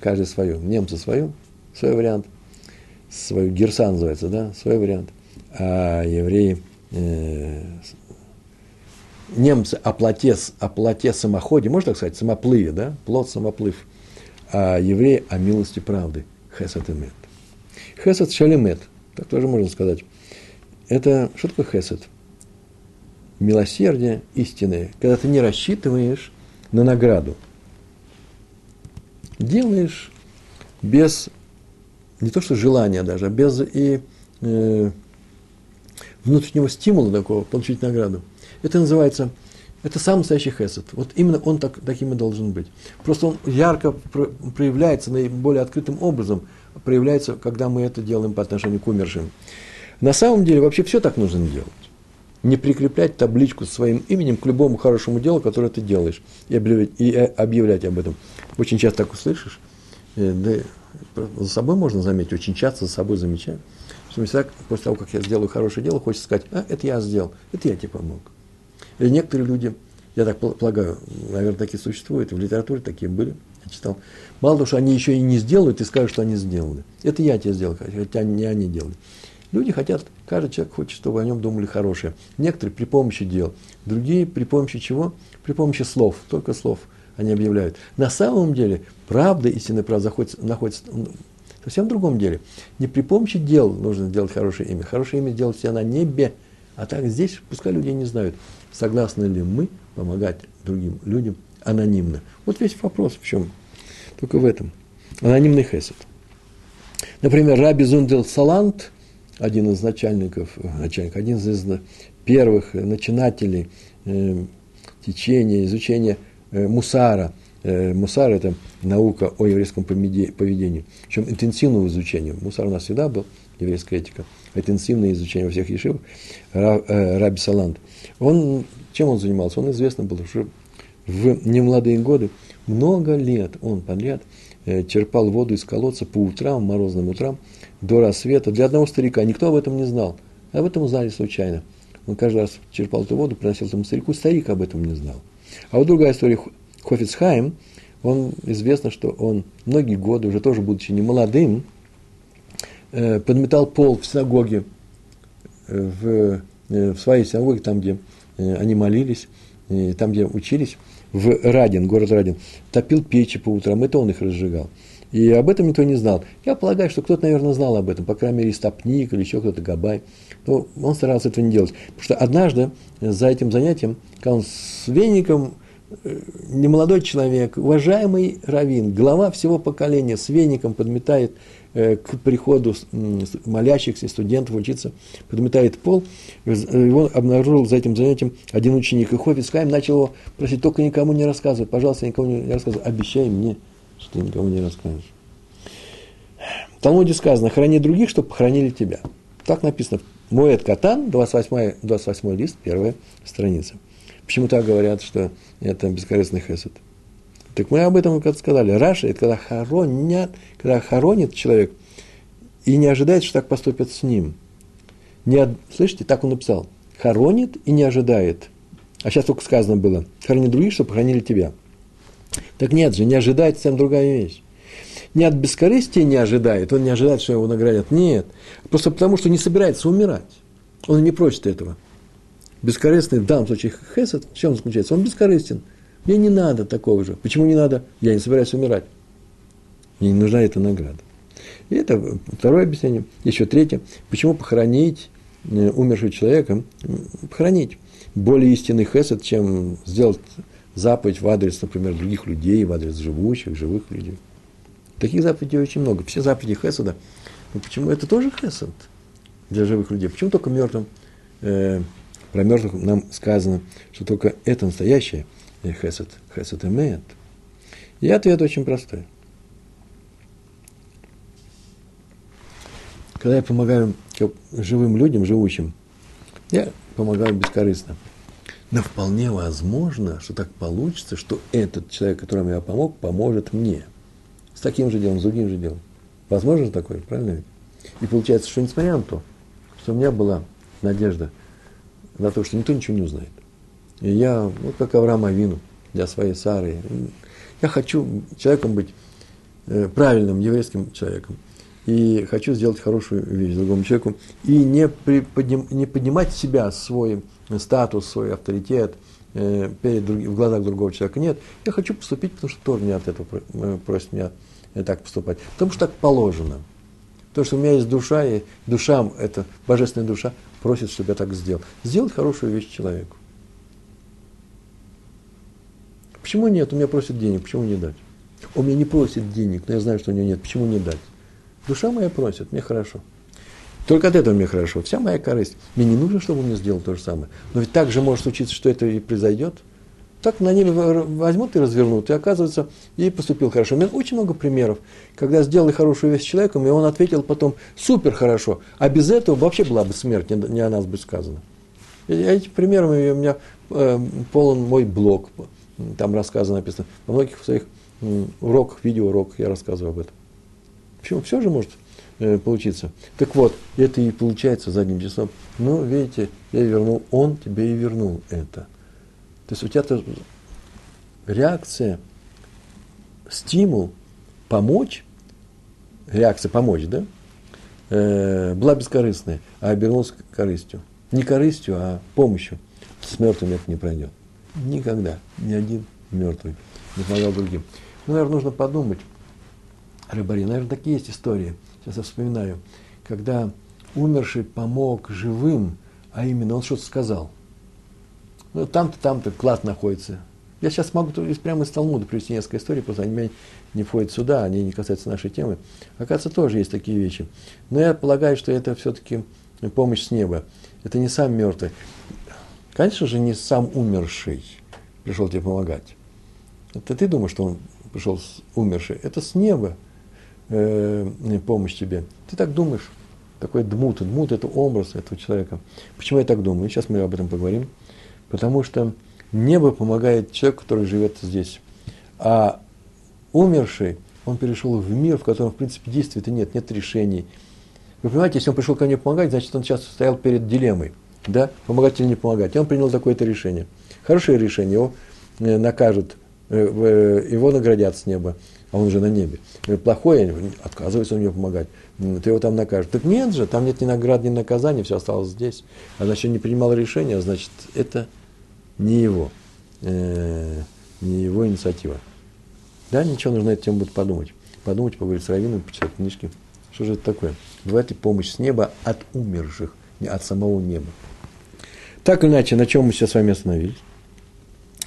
Каждый свою. Немцы свою, свой вариант. Свой Герса называется, да, свой вариант. А евреи э, немцы о плоте, о плоте самоходе, можно так сказать, самоплыве, да, плод самоплыв, а евреи о милости правды, хесед и мет. Хесед шалимет, так тоже можно сказать. Это, что такое хесед? Милосердие истинное, когда ты не рассчитываешь на награду. Делаешь без, не то что желания даже, а без и э, внутреннего стимула такого получить награду. Это называется, это самый настоящий хесед. Вот именно он так, таким и должен быть. Просто он ярко проявляется наиболее открытым образом, проявляется, когда мы это делаем по отношению к умершим. На самом деле вообще все так нужно делать. Не прикреплять табличку с своим именем к любому хорошему делу, которое ты делаешь, и объявлять, и э, объявлять об этом. Очень часто так услышишь, э, да, за собой можно заметить, очень часто за собой замечаю, что всегда после того, как я сделаю хорошее дело, хочется сказать, а, это я сделал, это я тебе помог. Или некоторые люди, я так полагаю, наверное, такие существуют, в литературе такие были, я читал. Мало того, что они еще и не сделают, и скажут, что они сделали. Это я тебе сделал, хотя не они делали. Люди хотят, каждый человек хочет, чтобы о нем думали хорошее. Некоторые при помощи дел, другие при помощи чего? При помощи слов, только слов они объявляют. На самом деле, правда, истинная правда находится, находится совсем в другом деле. Не при помощи дел нужно сделать хорошее имя. Хорошее имя делать себя на небе, а так здесь пускай люди не знают, согласны ли мы помогать другим людям анонимно. Вот весь вопрос в чем? Только в этом. Анонимный хесед. Например, Раби Зундел Салант, один из начальников, начальник, один из первых начинателей э, течения, изучения мусара. Э, мусар – это наука о еврейском поведении, причем интенсивного изучения. Мусар у нас всегда был, еврейская этика – интенсивное изучение во всех ешивах, э, Раби Салант, он, чем он занимался? Он известно был, что в немолодые годы, много лет он подряд э, черпал воду из колодца по утрам, морозным утрам, до рассвета. Для одного старика никто об этом не знал. Об этом узнали случайно. Он каждый раз черпал эту воду, приносил этому старику, старик об этом не знал. А вот другая история, э, подметал пол в синагоге, э, в, в своей синагоге, там, где они молились, там, где учились, в Радин, город Радин, топил печи по утрам, это он их разжигал. И об этом никто не знал. Я полагаю, что кто-то, наверное, знал об этом, по крайней мере, Стопник или еще кто-то, Габай. Но он старался этого не делать. Потому что однажды за этим занятием, когда он с веником, э, немолодой человек, уважаемый раввин, глава всего поколения, с веником подметает э, к приходу молящихся студентов учиться, подметает пол, его обнаружил за этим занятием один ученик. И Хофиц Хайм начал его просить, только никому не рассказывай, пожалуйста, никому не рассказывай, обещай мне – ты никому не расскажешь. В Талмуде сказано, храни других, чтобы похоронили тебя. Так написано. Моет Катан, 28, 28 лист, первая страница. Почему так говорят, что это бескорыстный хесед? Так мы об этом как сказали. Раша – это когда хоронят, когда хоронит человек и не ожидает, что так поступят с ним. Не, слышите, так он написал. Хоронит и не ожидает. А сейчас только сказано было. Храни других, чтобы похоронили тебя. Так нет же, не ожидает совсем другая вещь. Не от бескорыстия не ожидает, он не ожидает, что его наградят. Нет. Просто потому, что не собирается умирать. Он не просит этого. Бескорыстный в данном случае хесед, в чем заключается? Он бескорыстен. Мне не надо такого же. Почему не надо? Я не собираюсь умирать. Мне не нужна эта награда. И это второе объяснение. Еще третье. Почему похоронить э, умершего человека? Похоронить. Более истинный хесед, чем сделать заповедь в адрес, например, других людей, в адрес живущих, живых людей. Таких заповедей очень много. Все заповеди Хесада. Но почему это тоже Хесад для живых людей? Почему только мертвым? Э, про мертвых нам сказано, что только это настоящее Хесад. Хесад имеет. И ответ очень простой. Когда я помогаю живым людям, живущим, я помогаю бескорыстно. Но вполне возможно, что так получится, что этот человек, которому я помог, поможет мне. С таким же делом, с другим же делом. Возможно такое, правильно? И получается, что несмотря на то, что у меня была надежда на то, что никто ничего не узнает. И я, вот как Авраам Авину, для своей Сары, я хочу человеком быть, э, правильным еврейским человеком. И хочу сделать хорошую вещь другому человеку. И не, приподним, не поднимать себя, свой статус, свой авторитет э, перед друг, в глазах другого человека. Нет, я хочу поступить, потому что тоже не от этого э, просит меня э, так поступать. Потому что так положено. Потому что у меня есть душа, и душа, это божественная душа, просит, чтобы я так сделал. Сделать хорошую вещь человеку. Почему нет? У меня просит денег, почему не дать? Он меня не просит денег, но я знаю, что у него нет. Почему не дать? Душа моя просит, мне хорошо. Только от этого мне хорошо. Вся моя корысть. Мне не нужно, чтобы он мне сделал то же самое. Но ведь так же может случиться, что это и произойдет. Так на небе возьмут и развернут, и оказывается, и поступил хорошо. У меня очень много примеров, когда сделали хорошую вещь человеком, и он ответил потом супер хорошо. А без этого вообще была бы смерть, не, о нас бы сказано. Эти примеры у меня э, полон мой блог. Там рассказано, написано. Во многих своих уроках, видеоуроках я рассказываю об этом. Почему? Все же может Э, получиться. Так вот, это и получается задним числом. Ну, видите, я вернул, он тебе и вернул это. То есть у тебя -то реакция, стимул помочь, реакция помочь, да, э, была бескорыстная, а обернулась корыстью. Не корыстью, а помощью. С мертвым это не пройдет. Никогда. Ни один мертвый не помогал другим. Ну, наверное, нужно подумать, Рыбари, наверное, такие есть истории – сейчас я вспоминаю, когда умерший помог живым, а именно он что-то сказал. Ну, там-то, там-то клад находится. Я сейчас могу прямо из Талмуда привести несколько историй, просто они не входят сюда, они не касаются нашей темы. Оказывается, тоже есть такие вещи. Но я полагаю, что это все-таки помощь с неба. Это не сам мертвый. Конечно же, не сам умерший пришел тебе помогать. Это ты думаешь, что он пришел умерший. Это с неба э, помощь тебе. Ты так думаешь, такой дмут. Дмут – это образ этого человека. Почему я так думаю? Сейчас мы об этом поговорим. Потому что небо помогает человеку, который живет здесь. А умерший, он перешел в мир, в котором, в принципе, действия-то нет, нет решений. Вы понимаете, если он пришел ко мне помогать, значит, он сейчас стоял перед дилеммой. Да? Помогать или не помогать. И он принял такое-то решение. Хорошее решение. Его э, накажут, э, его наградят с неба а он уже на небе. Плохой, отказывается у него помогать. Ты его там накажешь. Так нет же, там нет ни наград, ни наказания, все осталось здесь. А значит, не принимал решения, значит, это не его, э, не его инициатива. Да, ничего, нужно эту тему будет подумать. Подумать, поговорить с раввином, почитать книжки. Что же это такое? Бывает ли помощь с неба от умерших, не от самого неба? Так или иначе, на чем мы сейчас с вами остановились?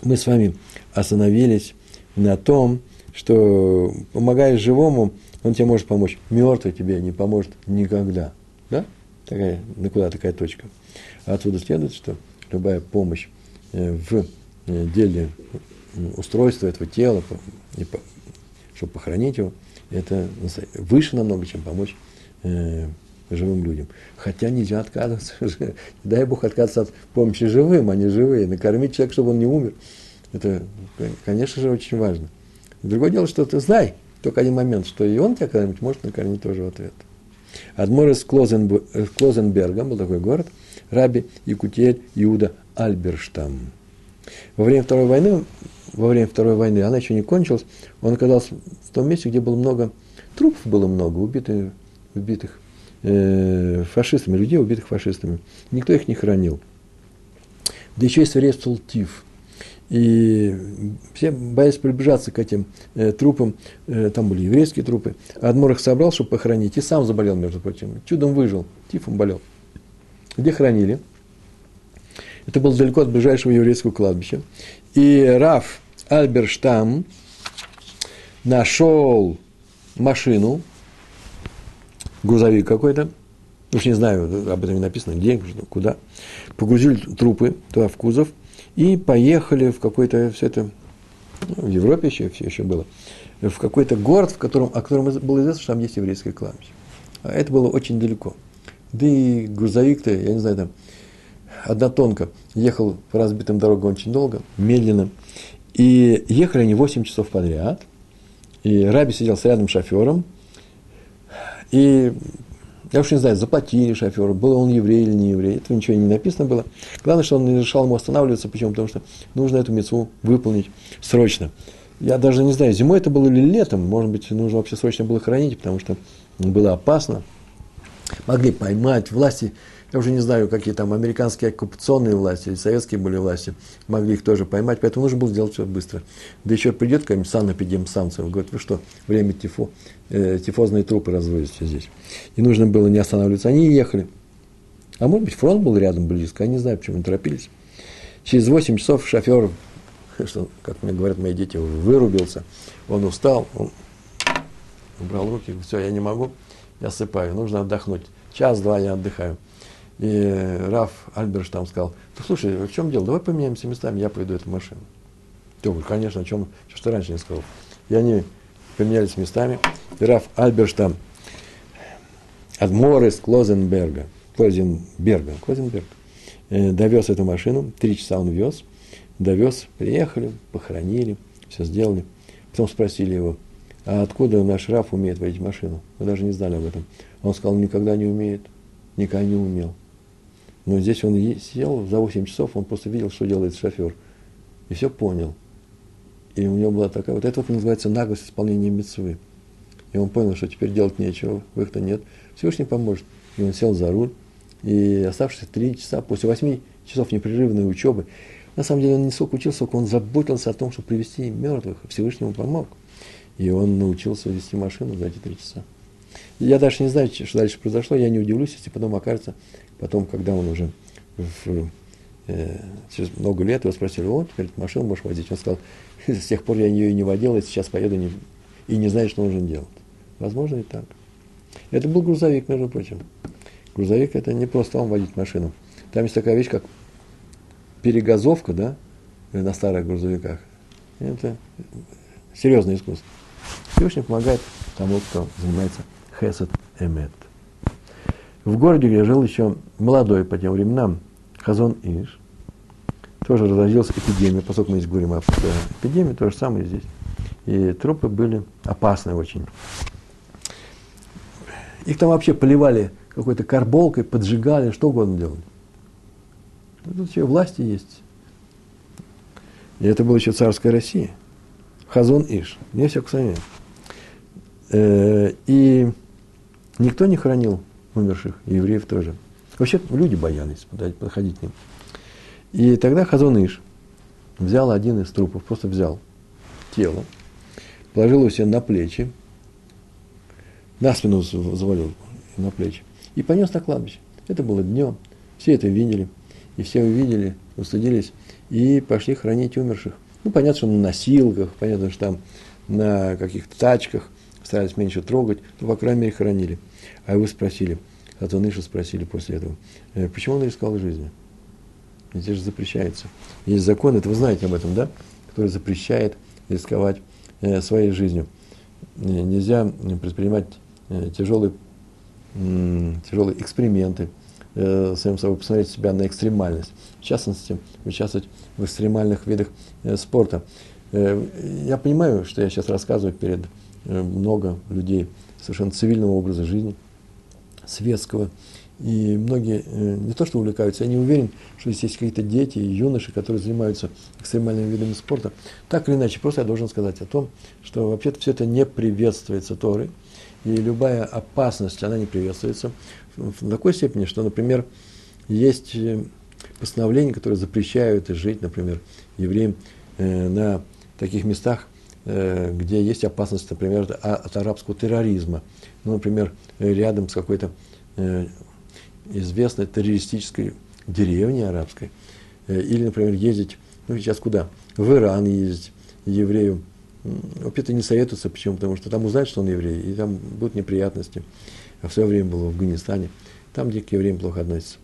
Мы с вами остановились на том, что помогая живому, он тебе может помочь. Мертвый тебе не поможет никогда. Да? Такая, на куда такая точка. Отсюда следует, что любая помощь э, в э, деле устройства этого тела, чтобы похоронить его, это выше намного, чем помочь э, живым людям. Хотя нельзя отказываться. (laughs) Дай Бог отказаться от помощи живым, а не живые. Накормить человека, чтобы он не умер. Это, конечно же, очень важно. Другое дело, что ты знай, только один момент, что и он тебя когда-нибудь может накормить тоже в ответ. Адмор из Клозенберга, был такой город, раби Якутель Иуда Альберштам. Во время Второй войны, во время Второй войны, она еще не кончилась, он оказался в том месте, где было много, трупов было много, убитых, убитых э, фашистами, людей, убитых фашистами. Никто их не хранил. Да еще и свирепствовал тиф. И все боялись приближаться к этим э, трупам. Э, там были еврейские трупы. Адмор их собрал, чтобы похоронить. И сам заболел, между прочим. Чудом выжил. Тифом болел. Где хранили? Это было далеко от ближайшего еврейского кладбища. И Раф Альберштам нашел машину, грузовик какой-то, уж не знаю, об этом не написано, где, куда, погрузили трупы туда в кузов и поехали в какой-то, все это, в Европе еще, все еще было, в какой-то город, в котором, о котором было известно, что там есть еврейское кладбище. А это было очень далеко. Да и грузовик-то, я не знаю, там, однотонка, ехал по разбитым дорогам очень долго, медленно, и ехали они 8 часов подряд, и Раби сидел с рядом шофером, и я уж не знаю, заплатили шоферу, был он еврей или не еврей, этого ничего не написано было. Главное, что он не решал ему останавливаться, почему? Потому что нужно эту мецу выполнить срочно. Я даже не знаю, зимой это было или летом, может быть, нужно вообще срочно было хранить, потому что было опасно. Могли поймать, власти я уже не знаю, какие там американские оккупационные власти или советские были власти, могли их тоже поймать, поэтому нужно было сделать все быстро. Да еще придет какая-нибудь санэпидемстанция, говорит, вы что, время тифо, э, тифозные трупы разводите здесь. И нужно было не останавливаться. Они ехали. А может быть, фронт был рядом, близко, я не знаю, почему не торопились. Через 8 часов шофер, что, как мне говорят мои дети, вырубился, он устал, он убрал руки, все, я не могу, я сыпаю, нужно отдохнуть. Час-два я отдыхаю. И Раф Альберш там сказал, ну, слушай, в чем дело, давай поменяемся местами, я пойду эту машину. Я говорю, конечно, о чем, что ты раньше не сказал. И они поменялись местами, и Раф Альберш там, Адмор из Клозенберга, Клозенберга, Клозенберг, э, довез эту машину, три часа он вез, довез, приехали, похоронили, все сделали. Потом спросили его, а откуда наш Раф умеет водить машину? Мы даже не знали об этом. Он сказал, никогда не умеет, никогда не умел. Но здесь он сел за 8 часов, он просто видел, что делает шофер. И все понял. И у него была такая, вот это называется наглость исполнения мецвы. И он понял, что теперь делать нечего, выхода нет. Всевышний поможет. И он сел за руль. И оставшиеся три часа, после восьми часов непрерывной учебы, на самом деле он не сколько учился, сколько он заботился о том, чтобы привести мертвых. Всевышний ему помог. И он научился вести машину за эти три часа. Я даже не знаю, что дальше произошло, я не удивлюсь, если потом окажется, потом, когда он уже в, э, через много лет его спросили, вот, теперь машину можешь водить. Он сказал, с тех пор я ее и не водил, и сейчас поеду не, и не знаю, что нужно делать. Возможно и так. Это был грузовик, между прочим. Грузовик – это не просто вам водить машину. Там есть такая вещь, как перегазовка, да, на старых грузовиках. Это серьезное искусство. Всевышний помогает тому, кто занимается хесед эмет. В городе, где жил еще молодой по тем временам Хазон Иш, тоже разразилась эпидемия, поскольку мы здесь говорим об эпидемии, то же самое здесь. И трупы были опасны очень. Их там вообще поливали какой-то карболкой, поджигали, что угодно делали. Тут все власти есть. И это была еще царская Россия. Хазон Иш, не всякого сомнения. Э, и никто не хоронил умерших, и евреев тоже. Вообще люди боялись подходить к ним. И тогда Хазон взял один из трупов, просто взял тело, положил его себе на плечи, на спину завалил на плечи и понес на кладбище. Это было днем, все это видели, и все увидели, устыдились и пошли хранить умерших. Ну, понятно, что на носилках, понятно, что там на каких-то тачках старались меньше трогать, но, по крайней мере, хоронили. А вы спросили, а то Ныша спросили после этого, «Э, почему он рисковал жизнью? Это же запрещается. Есть закон, это вы знаете об этом, да? Который запрещает рисковать э, своей жизнью. Э, нельзя предпринимать тяжелые, тяжелые эксперименты, самим собой посмотреть себя на экстремальность. В частности, участвовать в экстремальных видах спорта. Я понимаю, что я сейчас рассказываю перед много людей совершенно цивильного образа жизни, светского. И многие э, не то что увлекаются, я не уверен, что здесь есть какие-то дети и юноши, которые занимаются экстремальными видами спорта. Так или иначе, просто я должен сказать о том, что вообще-то все это не приветствуется Торой, и любая опасность, она не приветствуется в такой степени, что, например, есть э, постановления, которые запрещают жить, например, евреям э, на таких местах, где есть опасность, например, от арабского терроризма. Ну, например, рядом с какой-то известной террористической деревни арабской, э, или, например, ездить, ну, сейчас куда? В Иран ездить еврею. Вообще-то не советуется, почему? Потому что там узнают, что он еврей, и там будут неприятности. А в свое время было в Афганистане, там, где к евреям плохо относятся.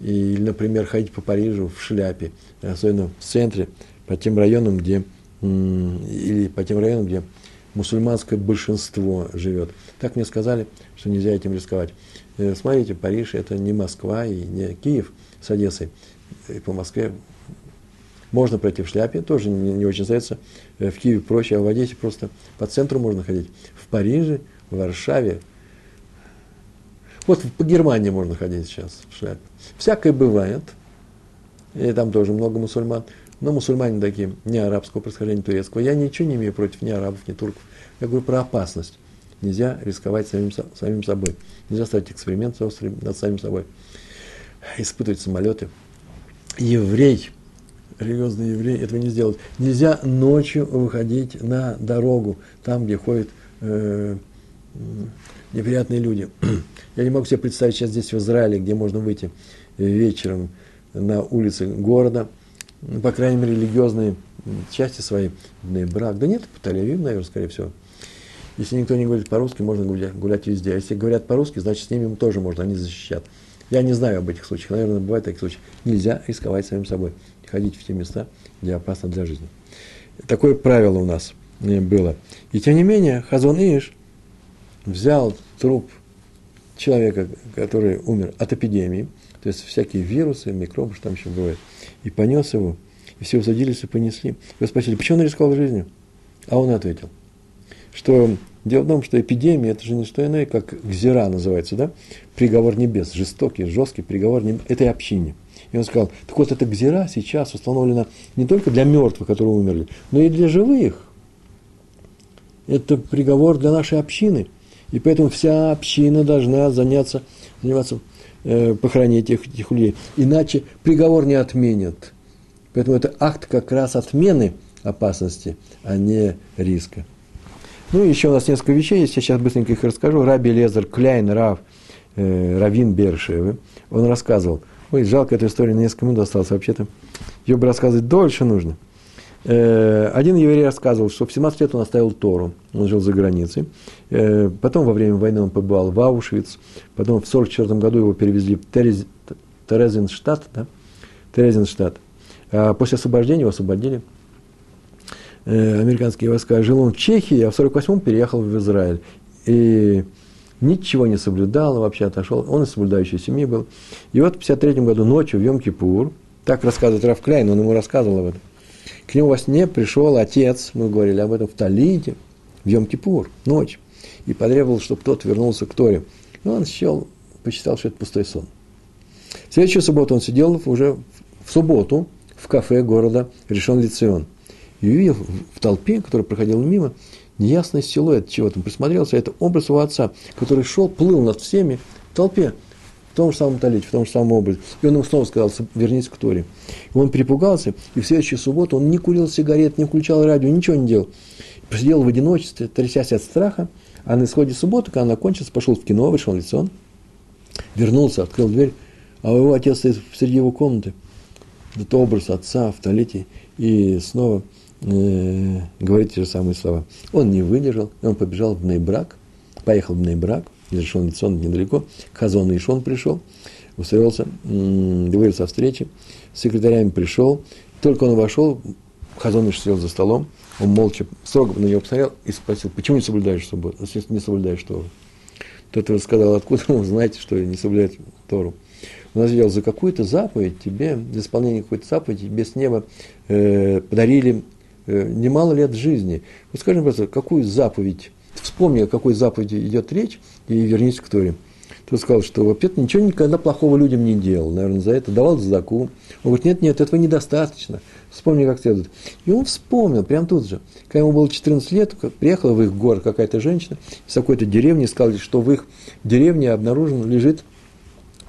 Или, например, ходить по Парижу в шляпе, особенно в центре, по тем районам, где, или по тем районам, где мусульманское большинство живет. Так мне сказали, что нельзя этим рисковать. Э, смотрите, Париж – это не Москва и не Киев с Одессой. И по Москве можно пройти в шляпе, тоже не, не очень нравится. Э, в Киеве проще, а в Одессе просто по центру можно ходить. В Париже, в Варшаве. Вот по Германии можно ходить сейчас в шляпе. Всякое бывает. И там тоже много мусульман. Но мусульмане такие, не арабского происхождения, турецкого. Я ничего не имею против ни арабов, ни турков. Я говорю про опасность. Нельзя рисковать самим, самим собой. Нельзя ставить эксперимент над самим собой. Испытывать самолеты. Еврей, религиозный еврей, этого не сделает. Нельзя ночью выходить на дорогу, там, где ходят э, неприятные люди. Я не могу себе представить сейчас здесь в Израиле, где можно выйти вечером на улицы города, ну, по крайней мере, религиозные части свои, брак. Да нет, по Тель-Авив, наверное, скорее всего. Если никто не говорит по-русски, можно гулять, гулять везде. А если говорят по-русски, значит, с ними тоже можно, они защищат. Я не знаю об этих случаях, наверное, бывают такие случаи. Нельзя рисковать самим собой, ходить в те места, где опасно для жизни. Такое правило у нас э, было. И тем не менее, Хазон Иш взял труп человека, который умер от эпидемии, то есть всякие вирусы, микробы, что там еще бывает, и понес его, и все усадились и понесли. Вы спросили, почему он рисковал жизнью? А он ответил – что дело в том, что эпидемия – это же не что иное, как гзира называется, да? Приговор небес, жестокий, жесткий приговор небес, этой общине. И он сказал, так вот эта гзира сейчас установлена не только для мертвых, которые умерли, но и для живых. Это приговор для нашей общины. И поэтому вся община должна заняться, заниматься, похоронить этих, этих людей. Иначе приговор не отменят. Поэтому это акт как раз отмены опасности, а не риска. Ну, еще у нас несколько вещей есть, я сейчас быстренько их расскажу. Раби Лезер Кляйн Рав, э, Равин Бершевы, он рассказывал. Ой, жалко, эта история на несколько минут осталась вообще-то. Ее бы рассказывать дольше нужно. Э, один еврей рассказывал, что в 17 лет он оставил Тору, он жил за границей. Э, потом во время войны он побывал в Аушвиц, потом в 44 году его перевезли в Терез, Терезинштадт, да? Терезинштадт. А после освобождения его освободили – Э, американские войска, жил он в Чехии, а в 48-м переехал в Израиль. И ничего не соблюдал, вообще отошел. Он из соблюдающей семьи был. И вот в 53 году ночью в Йом-Кипур, так рассказывает Раф Кляйн, он ему рассказывал об этом, к нему во сне пришел отец, мы говорили об этом, в Талите, в Йом-Кипур, ночь, и потребовал, чтобы тот вернулся к Торе. И он счел, посчитал, что это пустой сон. В следующую субботу он сидел уже в субботу в кафе города Решен Лицион – и увидел в толпе, которая проходила мимо, неясный силуэт чего-то. Присмотрелся, это образ его отца, который шел, плыл над всеми в толпе, в том же самом талите, в том же самом образе. И он ему снова сказал, вернись к Торе. И он перепугался, и в следующую субботу он не курил сигарет, не включал радио, ничего не делал. Посидел в одиночестве, трясясь от страха, а на исходе субботы, когда она кончилась, пошел в кино, вышел в лицо, вернулся, открыл дверь, а его отец стоит среди его комнаты. Это образ отца в талите, и снова э, говорит те же самые слова. Он не выдержал, он побежал в Нейбрак, поехал в Нейбрак, из Решон недалеко, к Хазону Ишон пришел, устроился, договорился о встрече, с секретарями пришел, только он вошел, Хазон Иш сидел за столом, он молча, строго на него посмотрел и спросил, почему не соблюдаешь субботу, не соблюдаешь Тору? Тот рассказал, откуда вы знаете, что не соблюдает Тору. Он ответил, за какую-то заповедь тебе, за исполнение какой-то заповеди тебе с неба э, подарили э, немало лет жизни. Вот скажи, просто, какую заповедь, вспомни, о какой заповеди идет речь, и вернись к Торе. Тот сказал, что вообще ничего никогда плохого людям не делал, наверное, за это давал задаку. Он говорит, нет, нет, этого недостаточно. Вспомни как следует. И он вспомнил, прямо тут же, когда ему было 14 лет, приехала в их город какая-то женщина из какой-то деревни, сказали, что в их деревне обнаружен лежит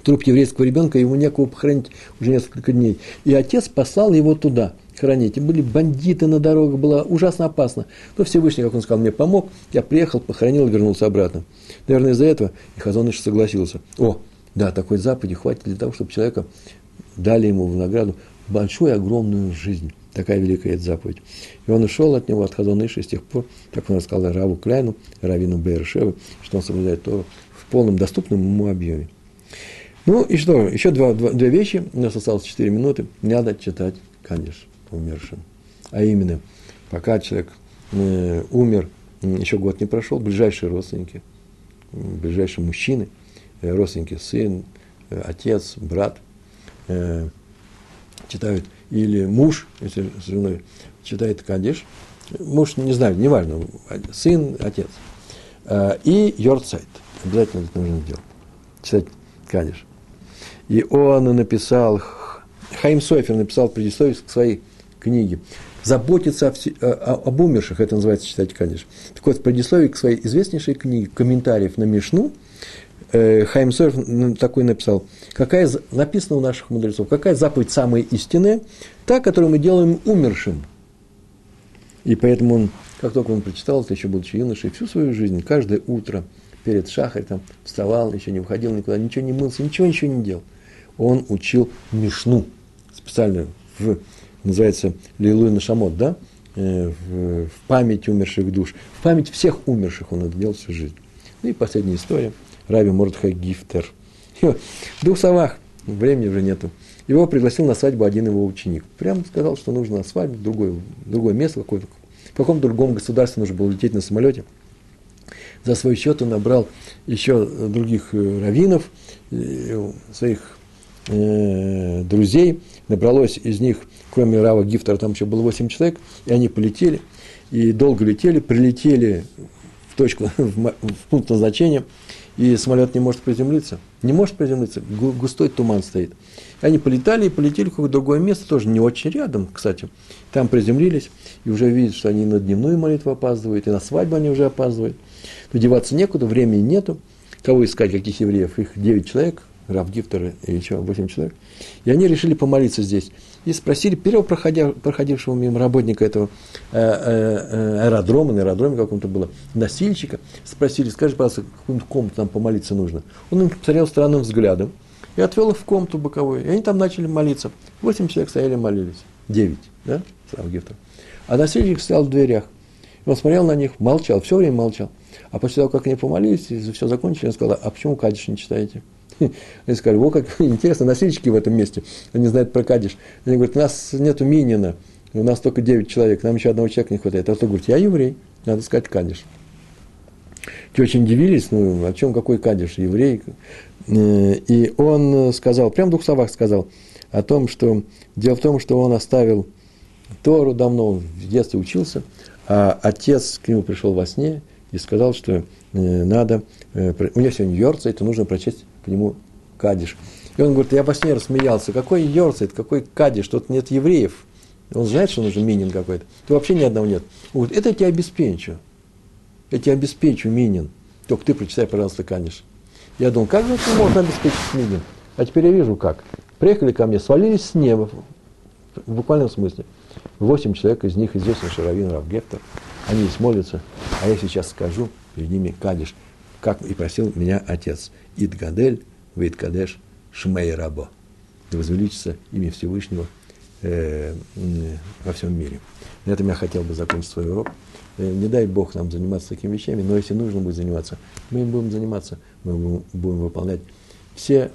труп еврейского ребенка, ему некого похоронить уже несколько дней. И отец послал его туда хранить. И были бандиты на дорогах, было ужасно опасно. Но Всевышний, как он сказал, мне помог, я приехал, похоронил и вернулся обратно. Наверное, из-за этого и Хазоныш согласился. О, да, такой заповеди хватит для того, чтобы человека дали ему в награду большую, огромную жизнь. Такая великая эта заповедь. И он ушел от него, от Хазоныша, с тех пор, как он рассказал Раву Кляйну, Равину Бейршеву, что он соблюдает то в полном доступном ему объеме. Ну и что, еще два, два, две вещи, у нас осталось 4 минуты, надо читать Кадиш умершим. А именно, пока человек э, умер, еще год не прошел, ближайшие родственники, ближайшие мужчины, э, родственники, сын, э, отец, брат, э, читают, или муж, если с женой, читает Кадиш, муж, не знаю, неважно, сын, отец, э, и Йорцайт, обязательно это нужно делать, читать Кадиш. И он написал, Хаим Софер написал предисловие к своей книге. Заботиться об умерших, это называется читать Кадиш. Так вот, в к своей известнейшей книге комментариев на Мишну э, Хайм Сойер такой написал, какая, написано у наших мудрецов, какая заповедь самая истинная, та, которую мы делаем умершим. И поэтому он, как только он прочитал это, еще будучи юношей, всю свою жизнь, каждое утро перед шахарем вставал, еще не выходил никуда, ничего не мылся, ничего, ничего не делал он учил Мишну, специально в, называется Лилуй Нашамот, да, э, в, в память умерших душ, в память всех умерших он это делал всю жизнь. Ну и последняя история, Раби Мордхай Гифтер. (laughs) в двух словах, времени уже нету. Его пригласил на свадьбу один его ученик. Прямо сказал, что нужно на свадьбу, другое, другое место, какое-то, в каком другом государстве нужно было лететь на самолете. За свой счет он набрал еще других э, раввинов, э, своих э, друзей, набралось из них, кроме Рава Гифтера, там еще было 8 человек, и они полетели, и долго летели, прилетели в точку, (laughs) в, в пункт назначения, и самолет не может приземлиться. Не может приземлиться, густой туман стоит. Они полетали и полетели в какое-то другое место, тоже не очень рядом, кстати. Там приземлились, и уже видят, что они на дневную молитву опаздывают, и на свадьбу они уже опаздывают. Но деваться некуда, времени нету. Кого искать, каких евреев? Их 9 человек, Рав Гифтер и еще 8 человек. И они решили помолиться здесь. И спросили первого проходя, проходившего мимо работника этого э, э, аэродрома, на аэродроме каком-то было, носильщика, спросили, скажи, пожалуйста, какую-нибудь комнату нам помолиться нужно. Он им посмотрел странным взглядом и отвел их в комнату боковую. И они там начали молиться. Восемь человек стояли молились. Девять, да, Рав Гифтер. А носильщик стоял в дверях. И он смотрел на них, молчал, все время молчал. А после того, как они помолились, и все закончили, он сказал, а почему Кадиш не читаете? Они сказали, о, как интересно, носильщики в этом месте, они знают про Кадиш. Они говорят, у нас нету Минина, у нас только 9 человек, нам еще одного человека не хватает. А кто говорит, я еврей, надо сказать Кадиш. Те очень удивились, ну, о чем какой Кадиш, еврей. Э, и он сказал, прям в двух словах сказал, о том, что дело в том, что он оставил Тору давно, в детстве учился, а отец к нему пришел во сне и сказал, что э, надо, э, у него сегодня Йорца, это нужно прочесть к нему Кадиш. И он говорит, я во сне рассмеялся, какой Йорцайт, какой Кадиш, тут нет евреев. Он знает, что нужен минин какой-то. То вообще ни одного нет. Он говорит, это я тебя обеспечу. Я тебе обеспечу, Минин. Только ты прочитай, пожалуйста, Каниш. Я думал, как же это можно обеспечить Минин? А теперь я вижу, как. Приехали ко мне, свалились с неба, в буквальном смысле. Восемь человек, из них известный Шаравин Равгептер. Они здесь молятся, а я сейчас скажу перед ними Кадиш, как и просил меня отец. Идгадель, Вейткадеш, Шмей Рабо. Да возвеличится имя Всевышнего э, во всем мире. На этом я хотел бы закончить свой урок. Э, не дай Бог нам заниматься такими вещами, но если нужно будет заниматься, мы им будем заниматься, мы будем выполнять все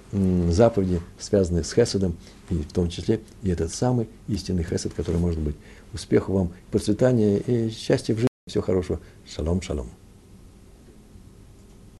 заповеди, связанные с Хесадом, и в том числе и этот самый истинный Хесад, который может быть. Успеху вам, процветания и счастья в жизни. Всего хорошего. Шалом, шалом.